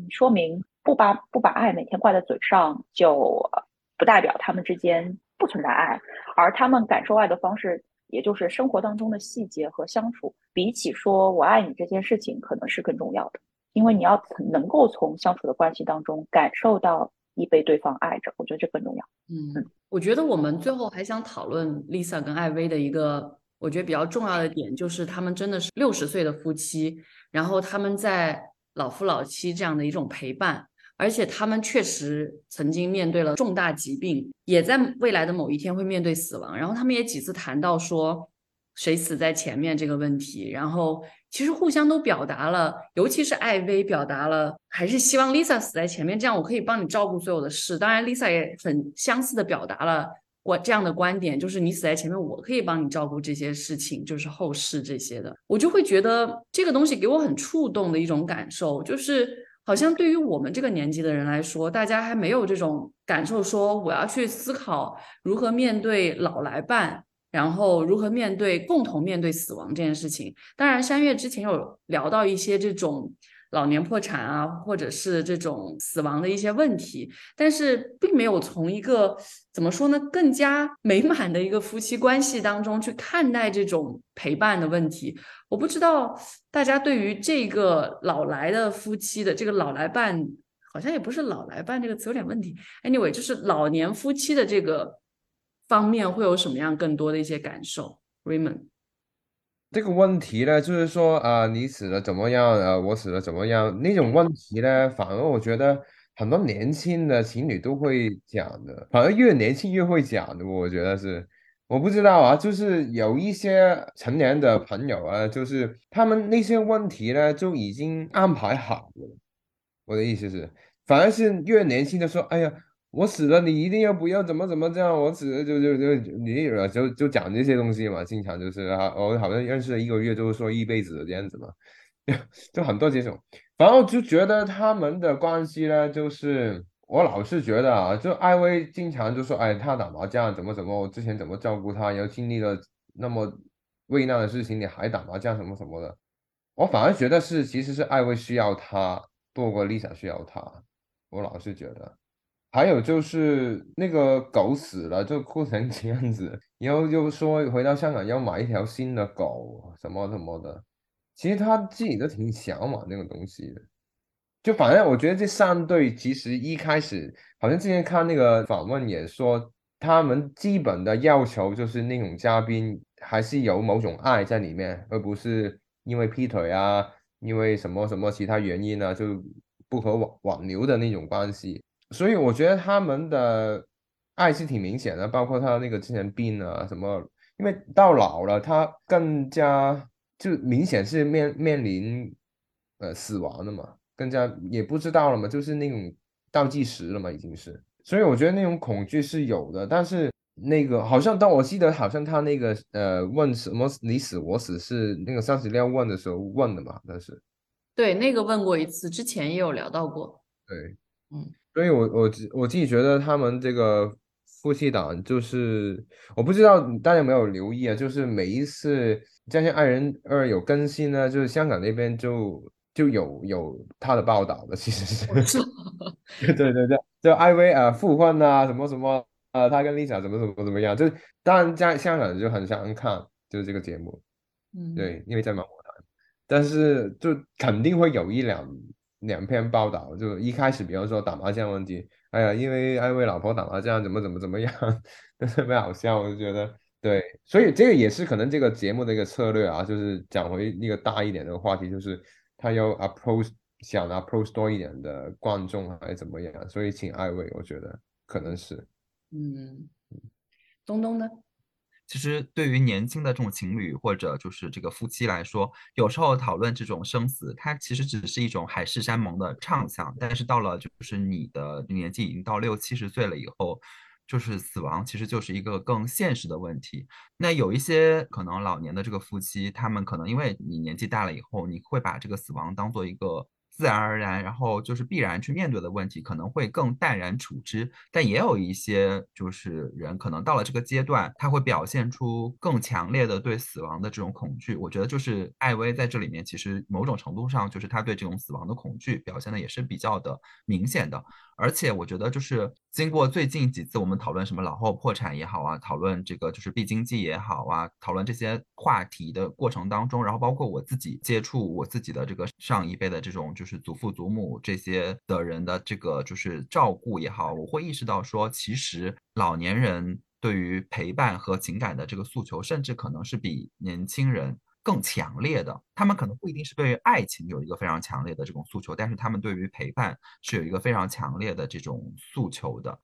说明不把不把爱每天挂在嘴上，就不代表他们之间不存在爱，而他们感受爱的方式，也就是生活当中的细节和相处，比起说我爱你这件事情，可能是更重要的。因为你要能够从相处的关系当中感受到你被对方爱着，我觉得这更重要。嗯，我觉得我们最后还想讨论 Lisa 跟艾薇的一个，我觉得比较重要的点，就是他们真的是六十岁的夫妻，然后他们在老夫老妻这样的一种陪伴，而且他们确实曾经面对了重大疾病，也在未来的某一天会面对死亡，然后他们也几次谈到说谁死在前面这个问题，然后。其实互相都表达了，尤其是艾薇表达了，还是希望 Lisa 死在前面，这样我可以帮你照顾所有的事。当然，Lisa 也很相似的表达了我这样的观点，就是你死在前面，我可以帮你照顾这些事情，就是后事这些的。我就会觉得这个东西给我很触动的一种感受，就是好像对于我们这个年纪的人来说，大家还没有这种感受，说我要去思考如何面对老来伴。然后如何面对共同面对死亡这件事情？当然，山月之前有聊到一些这种老年破产啊，或者是这种死亡的一些问题，但是并没有从一个怎么说呢，更加美满的一个夫妻关系当中去看待这种陪伴的问题。我不知道大家对于这个老来的夫妻的这个老来伴，好像也不是老来伴这个词有点问题。Anyway，就是老年夫妻的这个。方面会有什么样更多的一些感受？Raymond，这个问题呢，就是说啊，你死了怎么样？呃，我死了怎么样？那种问题呢，反而我觉得很多年轻的情侣都会讲的，反而越年轻越会讲的。我觉得是，我不知道啊，就是有一些成年的朋友啊，就是他们那些问题呢，就已经安排好了。我的意思是，反而是越年轻的说，哎呀。我死了，你一定要不要怎么怎么这样？我死了就就就你就就讲这些东西嘛，经常就是啊，我好像认识了一个月，就是说一辈子这样子嘛，就很多这种。然后就觉得他们的关系呢，就是我老是觉得啊，就艾薇经常就说，哎，他打麻将怎么怎么，我之前怎么照顾他，然后经历了那么危难的事情，你还打麻将什么什么的。我反而觉得是，其实是艾薇需要他多过 Lisa 需要他。我老是觉得。还有就是那个狗死了，就哭成这样子，然后又说回到香港要买一条新的狗，什么什么的。其实他自己都挺想买那个东西的。就反正我觉得这三对其实一开始好像之前看那个访问也说，他们基本的要求就是那种嘉宾还是有某种爱在里面，而不是因为劈腿啊，因为什么什么其他原因呢就不可挽挽留的那种关系。所以我觉得他们的爱是挺明显的，包括他那个之前病啊什么，因为到老了，他更加就明显是面面临呃死亡的嘛，更加也不知道了嘛，就是那种倒计时了嘛，已经是。所以我觉得那种恐惧是有的，但是那个好像当我记得好像他那个呃问什么你死我死是那个三十六问的时候问的嘛，但是对那个问过一次，之前也有聊到过。对，嗯。所以，我我我自己觉得他们这个夫妻档，就是我不知道大家有没有留意啊，就是每一次《将相爱人二》有更新呢，就是香港那边就就有有他的报道的，其实是，对对对，就艾薇啊复婚啊什么什么啊，他跟 Lisa 怎么怎么怎么样，就当然在香港就很想看就是这个节目，嗯，对，因为在芒果台，但是就肯定会有一两。两篇报道就一开始，比方说打麻将问题，哎呀，因为艾薇老婆打麻将怎么怎么怎么样，特别好笑，我就觉得对，所以这个也是可能这个节目的一个策略啊，就是讲回一个大一点的话题，就是他要 approach 想 approach 多一点的观众还是怎么样，所以请艾薇，我觉得可能是，嗯，东东呢？其实对于年轻的这种情侣或者就是这个夫妻来说，有时候讨论这种生死，它其实只是一种海誓山盟的畅想。但是到了就是你的年纪已经到六七十岁了以后，就是死亡其实就是一个更现实的问题。那有一些可能老年的这个夫妻，他们可能因为你年纪大了以后，你会把这个死亡当做一个自然而然，然后就是必然去面对的问题，可能会更淡然处之。但也有一些就是人，可能到了这个阶段，他会表现出更强烈的对死亡的这种恐惧。我觉得就是艾薇在这里面，其实某种程度上就是他对这种死亡的恐惧表现的也是比较的明显的。而且我觉得，就是经过最近几次我们讨论什么老后破产也好啊，讨论这个就是 B 经济也好啊，讨论这些话题的过程当中，然后包括我自己接触我自己的这个上一辈的这种就是祖父祖母这些的人的这个就是照顾也好，我会意识到说，其实老年人对于陪伴和情感的这个诉求，甚至可能是比年轻人。更强烈的，他们可能不一定是对于爱情有一个非常强烈的这种诉求，但是他们对于陪伴是有一个非常强烈的这种诉求的。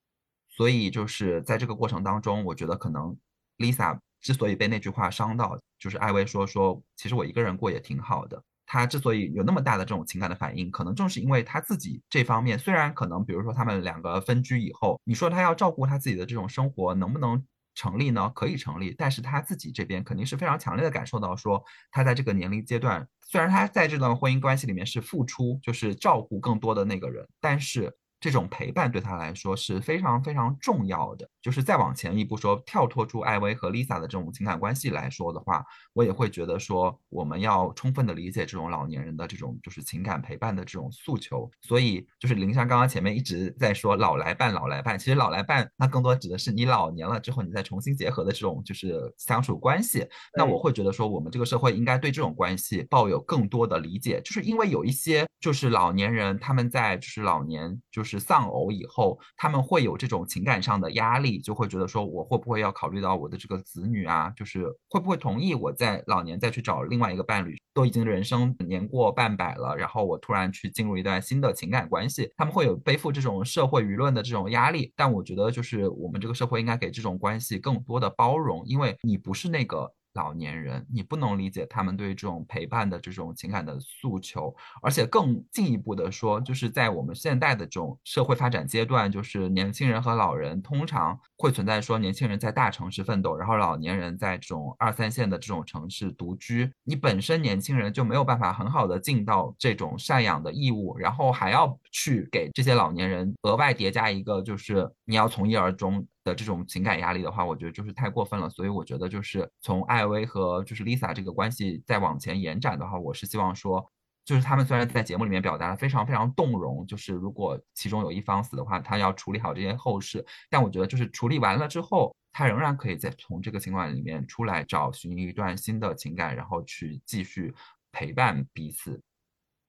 所以就是在这个过程当中，我觉得可能 Lisa 之所以被那句话伤到，就是艾薇说说，其实我一个人过也挺好的。她之所以有那么大的这种情感的反应，可能正是因为她自己这方面，虽然可能比如说他们两个分居以后，你说她要照顾她自己的这种生活，能不能？成立呢，可以成立，但是他自己这边肯定是非常强烈的感受到，说他在这个年龄阶段，虽然他在这段婚姻关系里面是付出，就是照顾更多的那个人，但是。这种陪伴对他来说是非常非常重要的。就是再往前一步说，跳脱出艾薇和 Lisa 的这种情感关系来说的话，我也会觉得说，我们要充分的理解这种老年人的这种就是情感陪伴的这种诉求。所以，就是林珊刚刚前面一直在说老来伴，老来伴，其实老来伴那更多指的是你老年了之后，你再重新结合的这种就是相处关系。那我会觉得说，我们这个社会应该对这种关系抱有更多的理解，就是因为有一些就是老年人他们在就是老年就是。是丧偶以后，他们会有这种情感上的压力，就会觉得说，我会不会要考虑到我的这个子女啊？就是会不会同意我在老年再去找另外一个伴侣？都已经人生年过半百了，然后我突然去进入一段新的情感关系，他们会有背负这种社会舆论的这种压力。但我觉得，就是我们这个社会应该给这种关系更多的包容，因为你不是那个。老年人，你不能理解他们对这种陪伴的这种情感的诉求，而且更进一步的说，就是在我们现代的这种社会发展阶段，就是年轻人和老人通常会存在说，年轻人在大城市奋斗，然后老年人在这种二三线的这种城市独居。你本身年轻人就没有办法很好的尽到这种赡养的义务，然后还要去给这些老年人额外叠加一个，就是你要从一而终。的这种情感压力的话，我觉得就是太过分了。所以我觉得就是从艾薇和就是 Lisa 这个关系再往前延展的话，我是希望说，就是他们虽然在节目里面表达的非常非常动容，就是如果其中有一方死的话，他要处理好这些后事。但我觉得就是处理完了之后，他仍然可以再从这个情感里面出来，找寻一段新的情感，然后去继续陪伴彼此。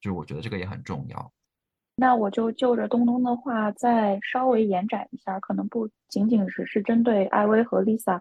就是我觉得这个也很重要。那我就就着东东的话再稍微延展一下，可能不仅仅只是针对艾薇和 Lisa，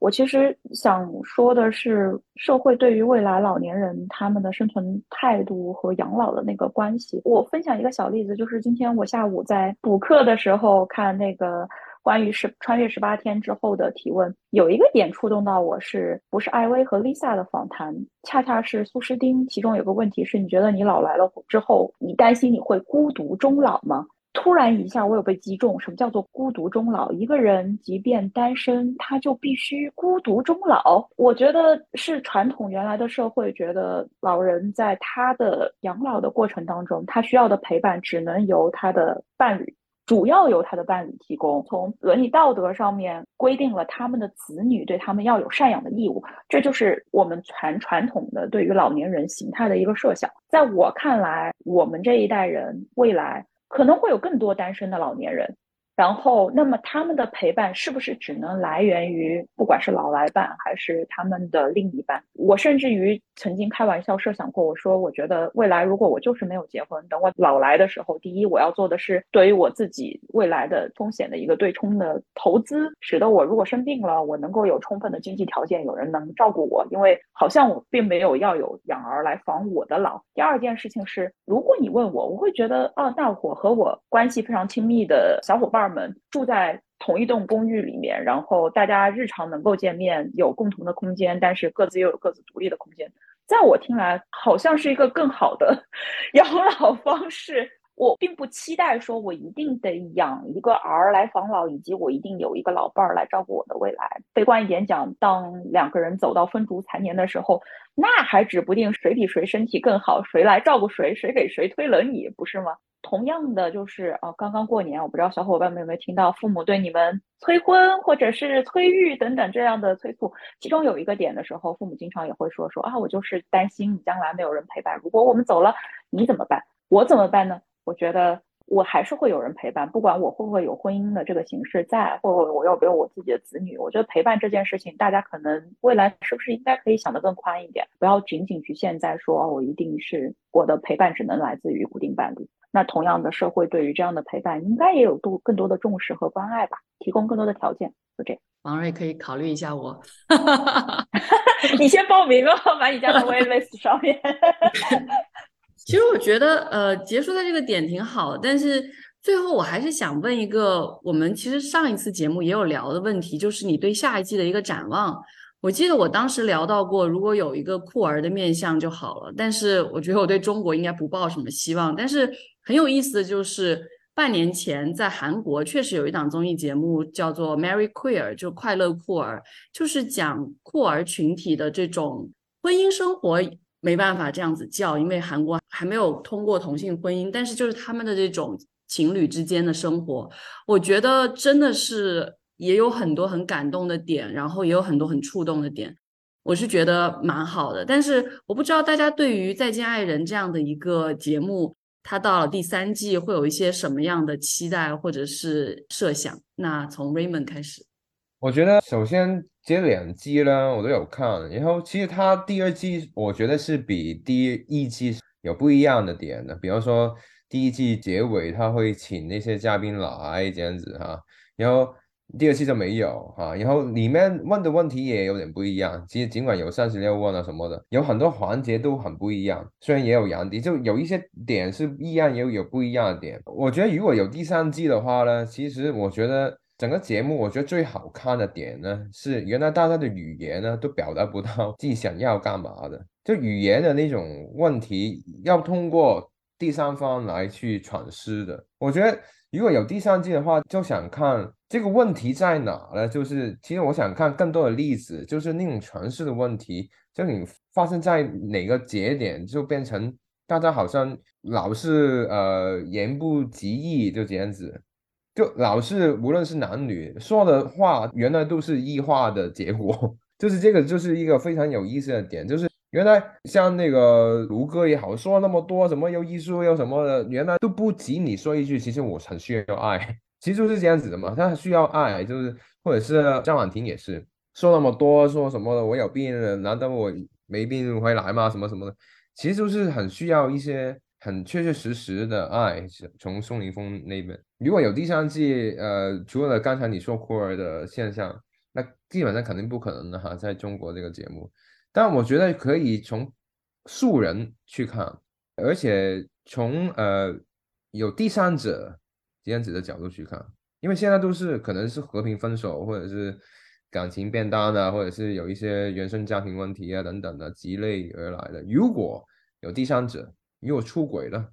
我其实想说的是，社会对于未来老年人他们的生存态度和养老的那个关系。我分享一个小例子，就是今天我下午在补课的时候看那个。关于十穿越十八天之后的提问，有一个点触动到我，是不是艾薇和 Lisa 的访谈，恰恰是苏诗丁。其中有个问题是，你觉得你老来了之后，你担心你会孤独终老吗？突然一下，我有被击中。什么叫做孤独终老？一个人即便单身，他就必须孤独终老？我觉得是传统原来的社会觉得老人在他的养老的过程当中，他需要的陪伴只能由他的伴侣。主要由他的伴侣提供，从伦理道德上面规定了他们的子女对他们要有赡养的义务，这就是我们传传统的对于老年人形态的一个设想。在我看来，我们这一代人未来可能会有更多单身的老年人。然后，那么他们的陪伴是不是只能来源于不管是老来伴还是他们的另一半？我甚至于曾经开玩笑设想过，我说我觉得未来如果我就是没有结婚，等我老来的时候，第一我要做的是对于我自己未来的风险的一个对冲的投资，使得我如果生病了，我能够有充分的经济条件，有人能照顾我，因为好像我并没有要有养儿来防我的老。第二件事情是，如果你问我，我会觉得啊，那我和我关系非常亲密的小伙伴。们住在同一栋公寓里面，然后大家日常能够见面，有共同的空间，但是各自又有各自独立的空间。在我听来，好像是一个更好的 养老方式。我并不期待说我一定得养一个儿来防老，以及我一定有一个老伴儿来照顾我的未来。悲观一点讲，当两个人走到风烛残年的时候，那还指不定谁比谁身体更好，谁来照顾谁，谁给谁推轮椅，不是吗？同样的，就是啊，刚刚过年，我不知道小伙伴们有没有听到父母对你们催婚或者是催育等等这样的催促。其中有一个点的时候，父母经常也会说说啊，我就是担心你将来没有人陪伴，如果我们走了，你怎么办？我怎么办呢？我觉得我还是会有人陪伴，不管我会不会有婚姻的这个形式在，或者我有没有我自己的子女。我觉得陪伴这件事情，大家可能未来是不是应该可以想得更宽一点，不要仅仅局限在说我一定是我的陪伴只能来自于固定伴侣。那同样的，社会对于这样的陪伴应该也有多更多的重视和关爱吧，提供更多的条件，就这样。王瑞可以考虑一下我 你先报名哦，把你加到 waitlist 上面。其实我觉得，呃，结束在这个点挺好，但是最后我还是想问一个，我们其实上一次节目也有聊的问题，就是你对下一季的一个展望。我记得我当时聊到过，如果有一个酷儿的面相就好了，但是我觉得我对中国应该不抱什么希望。但是很有意思的就是，半年前在韩国确实有一档综艺节目叫做《Mary Queer》，就快乐酷儿，就是讲酷儿群体的这种婚姻生活。没办法这样子叫，因为韩国还没有通过同性婚姻，但是就是他们的这种情侣之间的生活，我觉得真的是也有很多很感动的点，然后也有很多很触动的点，我是觉得蛮好的。但是我不知道大家对于《再见爱人》这样的一个节目，他到了第三季会有一些什么样的期待或者是设想？那从 Raymond 开始，我觉得首先。这两季呢，我都有看，然后其实他第二季我觉得是比第一季有不一样的点的，比方说第一季结尾他会请那些嘉宾来这样子哈，然后第二季就没有哈，然后里面问的问题也有点不一样，其实尽管有三十六问啊什么的，有很多环节都很不一样，虽然也有杨迪，就有一些点是一样，也有不一样的点。我觉得如果有第三季的话呢，其实我觉得。整个节目我觉得最好看的点呢，是原来大家的语言呢都表达不到自己想要干嘛的，就语言的那种问题要通过第三方来去阐释的。我觉得如果有第三季的话，就想看这个问题在哪呢？就是其实我想看更多的例子，就是那种诠释的问题，就你发生在哪个节点，就变成大家好像老是呃言不及义，就这样子。就老是无论是男女说的话，原来都是异化的结果，就是这个就是一个非常有意思的点，就是原来像那个卢哥也好，说那么多什么又艺术又什么的，原来都不及你说一句，其实我很需要爱，其实就是这样子的嘛，他需要爱，就是或者是张婉婷也是说那么多说什么的，我有病了，难道我没病回来吗？什么什么的，其实就是很需要一些。很确确实实的爱，从宋凌峰那边，如果有第三季，呃，除了刚才你说酷儿的现象，那基本上肯定不可能的哈，在中国这个节目。但我觉得可以从素人去看，而且从呃有第三者这样子的角度去看，因为现在都是可能是和平分手，或者是感情变淡啊，或者是有一些原生家庭问题啊等等的积累而来的。如果有第三者，如果出轨了，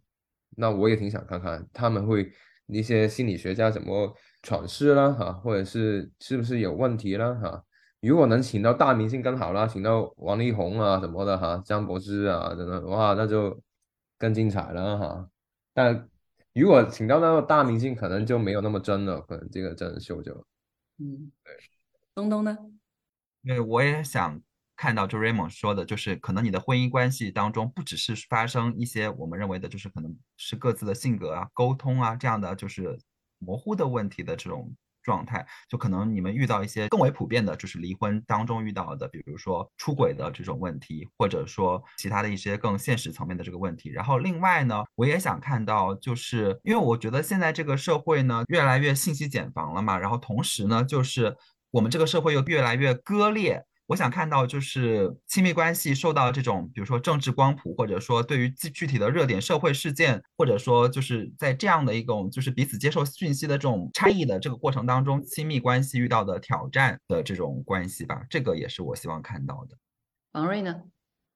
那我也挺想看看他们会一些心理学家怎么阐释啦哈，或者是是不是有问题啦哈。如果能请到大明星更好啦，请到王力宏啊什么的哈，张柏芝啊等等，哇，那就更精彩了哈。但如果请到那个大明星，可能就没有那么真了，可能这个真人秀就嗯，对。东东呢？对，我也想。看到就 Raymond 说的，就是可能你的婚姻关系当中，不只是发生一些我们认为的，就是可能是各自的性格啊、沟通啊这样的，就是模糊的问题的这种状态，就可能你们遇到一些更为普遍的，就是离婚当中遇到的，比如说出轨的这种问题，或者说其他的一些更现实层面的这个问题。然后另外呢，我也想看到，就是因为我觉得现在这个社会呢，越来越信息茧房了嘛，然后同时呢，就是我们这个社会又越来越割裂。我想看到就是亲密关系受到这种，比如说政治光谱，或者说对于具具体的热点社会事件，或者说就是在这样的一种就是彼此接受讯息的这种差异的这个过程当中，亲密关系遇到的挑战的这种关系吧，这个也是我希望看到的。王瑞呢？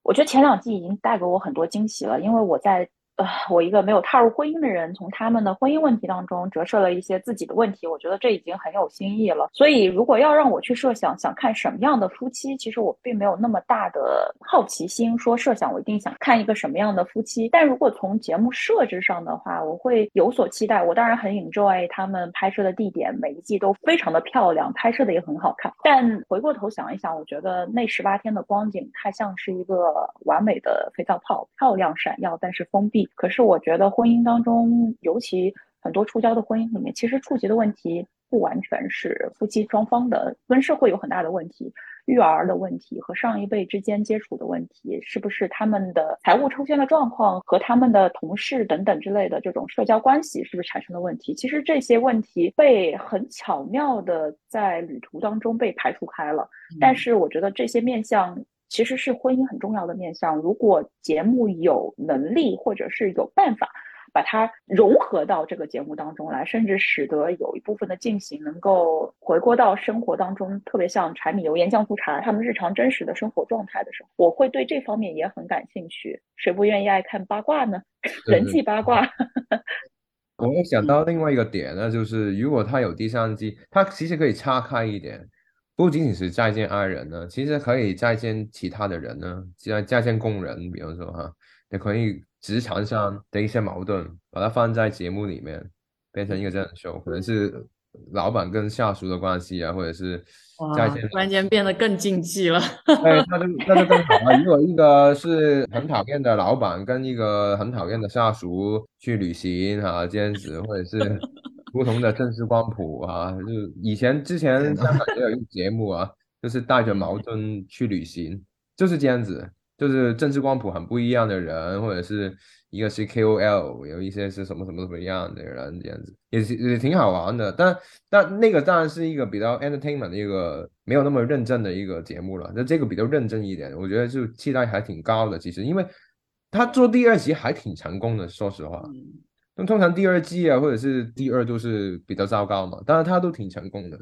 我觉得前两季已经带给我很多惊喜了，因为我在呃，我一个没有踏入婚姻的人，从他们的婚姻问题当中折射了一些自己的问题，我觉得这已经很有新意了。所以，如果要让我去设想想看什么样的夫妻，其实我并没有那么大的好奇心，说设想我一定想看一个什么样的夫妻。但如果从节目设置上的话，我会有所期待。我当然很 enjoy 他们拍摄的地点，每一季都非常的漂亮，拍摄的也很好看。但回过头想一想，我觉得那十八天的光景太像是一个完美的肥皂泡，漂亮闪耀，但是封闭。可是我觉得婚姻当中，尤其很多触礁的婚姻里面，其实触及的问题不完全是夫妻双方的，跟社会有很大的问题，育儿的问题和上一辈之间接触的问题，是不是他们的财务出现了状况和他们的同事等等之类的这种社交关系是不是产生了问题？其实这些问题被很巧妙的在旅途当中被排除开了，但是我觉得这些面向。其实是婚姻很重要的面向。如果节目有能力或者是有办法把它融合到这个节目当中来，甚至使得有一部分的进行能够回归到生活当中，特别像柴米油盐酱醋茶他们日常真实的生活状态的时候，我会对这方面也很感兴趣。谁不愿意爱看八卦呢？人际八卦。我又想 到另外一个点呢，就是如果他有第三季，他其实可以岔开一点。不仅仅是再见爱人呢，其实可以再见其他的人呢，再再见工人，比方说哈，也可以职场上的一些矛盾，把它放在节目里面，变成一个真人秀，可能是老板跟下属的关系啊，或者是再见，突然间变得更竞技了。对，那就那就更好了。如果一个是很讨厌的老板跟一个很讨厌的下属去旅行啊，兼职，或者是。不同的政治光谱啊，就以前之前香港也有一个节目啊，就是带着矛盾去旅行，就是这样子，就是政治光谱很不一样的人，或者是一个是 KOL，有一些是什么什么什么样的人，这样子也是也挺好玩的。但但那个当然是一个比较 entertainment 的一个没有那么认真的一个节目了。那这个比较认真一点，我觉得就期待还挺高的。其实因为他做第二集还挺成功的，说实话。那通常第二季啊，或者是第二都是比较糟糕嘛，当然他都挺成功的，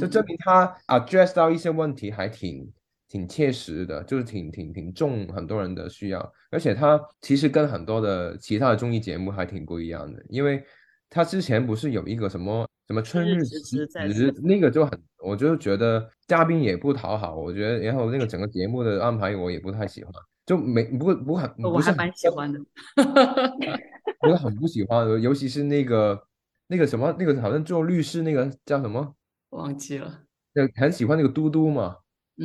就证明他 address 到一些问题还挺挺切实的，就是挺挺挺重很多人的需要，而且他其实跟很多的其他的综艺节目还挺不一样的，因为他之前不是有一个什么什么春日辞职，那个就很，我就觉得嘉宾也不讨好，我觉得然后那个整个节目的安排我也不太喜欢，就没不不很我还蛮喜欢的。我很不喜欢，尤其是那个那个什么，那个好像做律师那个叫什么，忘记了。就很喜欢那个嘟嘟嘛，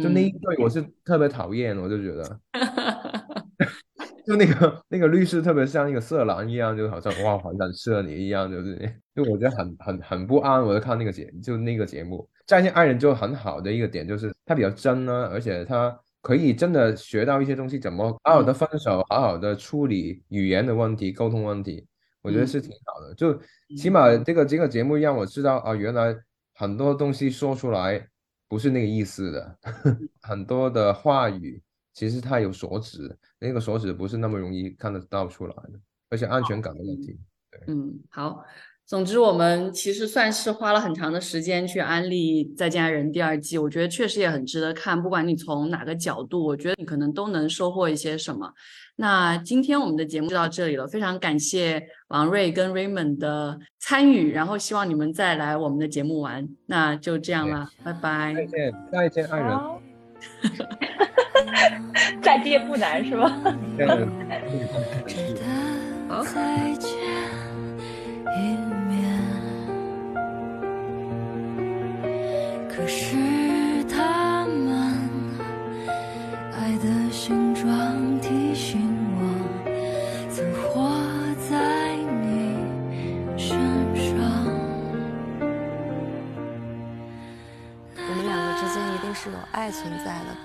就那一对我是特别讨厌，我就觉得，就那个那个律师特别像那个色狼一样，就好像哇，好像射你一样，就是就我觉得很很很不安。我就看那个节，就那个节目《再见爱人》就很好的一个点就是它比较真呢，而且它。可以真的学到一些东西，怎么好好的分手，好好的处理语言的问题、沟通问题，我觉得是挺好的。就起码这个这个节目让我知道啊，原来很多东西说出来不是那个意思的，很多的话语其实它有所指，那个所指不是那么容易看得到出来的，而且安全感的问题。对，嗯，好。总之，我们其实算是花了很长的时间去安利《再见爱人》第二季，我觉得确实也很值得看。不管你从哪个角度，我觉得你可能都能收获一些什么。那今天我们的节目就到这里了，非常感谢王瑞跟 Raymond 的参与，然后希望你们再来我们的节目玩。那就这样了，拜拜。再见，再见，爱人。再见不难是吧？好。可是他们爱的形状提醒我，曾活在你身上。我们两个之间一定是有爱存在的。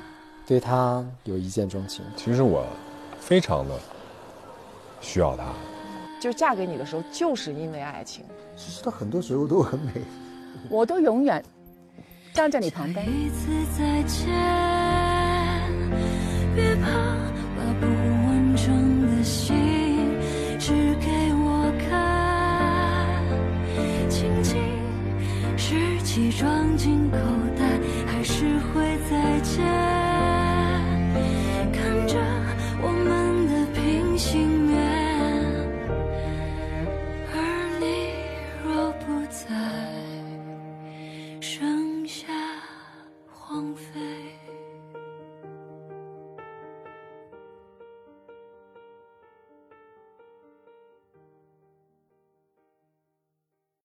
对他有一见钟情，其实我非常的需要他。就嫁给你的时候，就是因为爱情。其实他很多时候都很美，我都永远。站在你旁边。一次再见，别怕，把不完整的心指给我看，轻轻拾起装进口袋，还是会再见。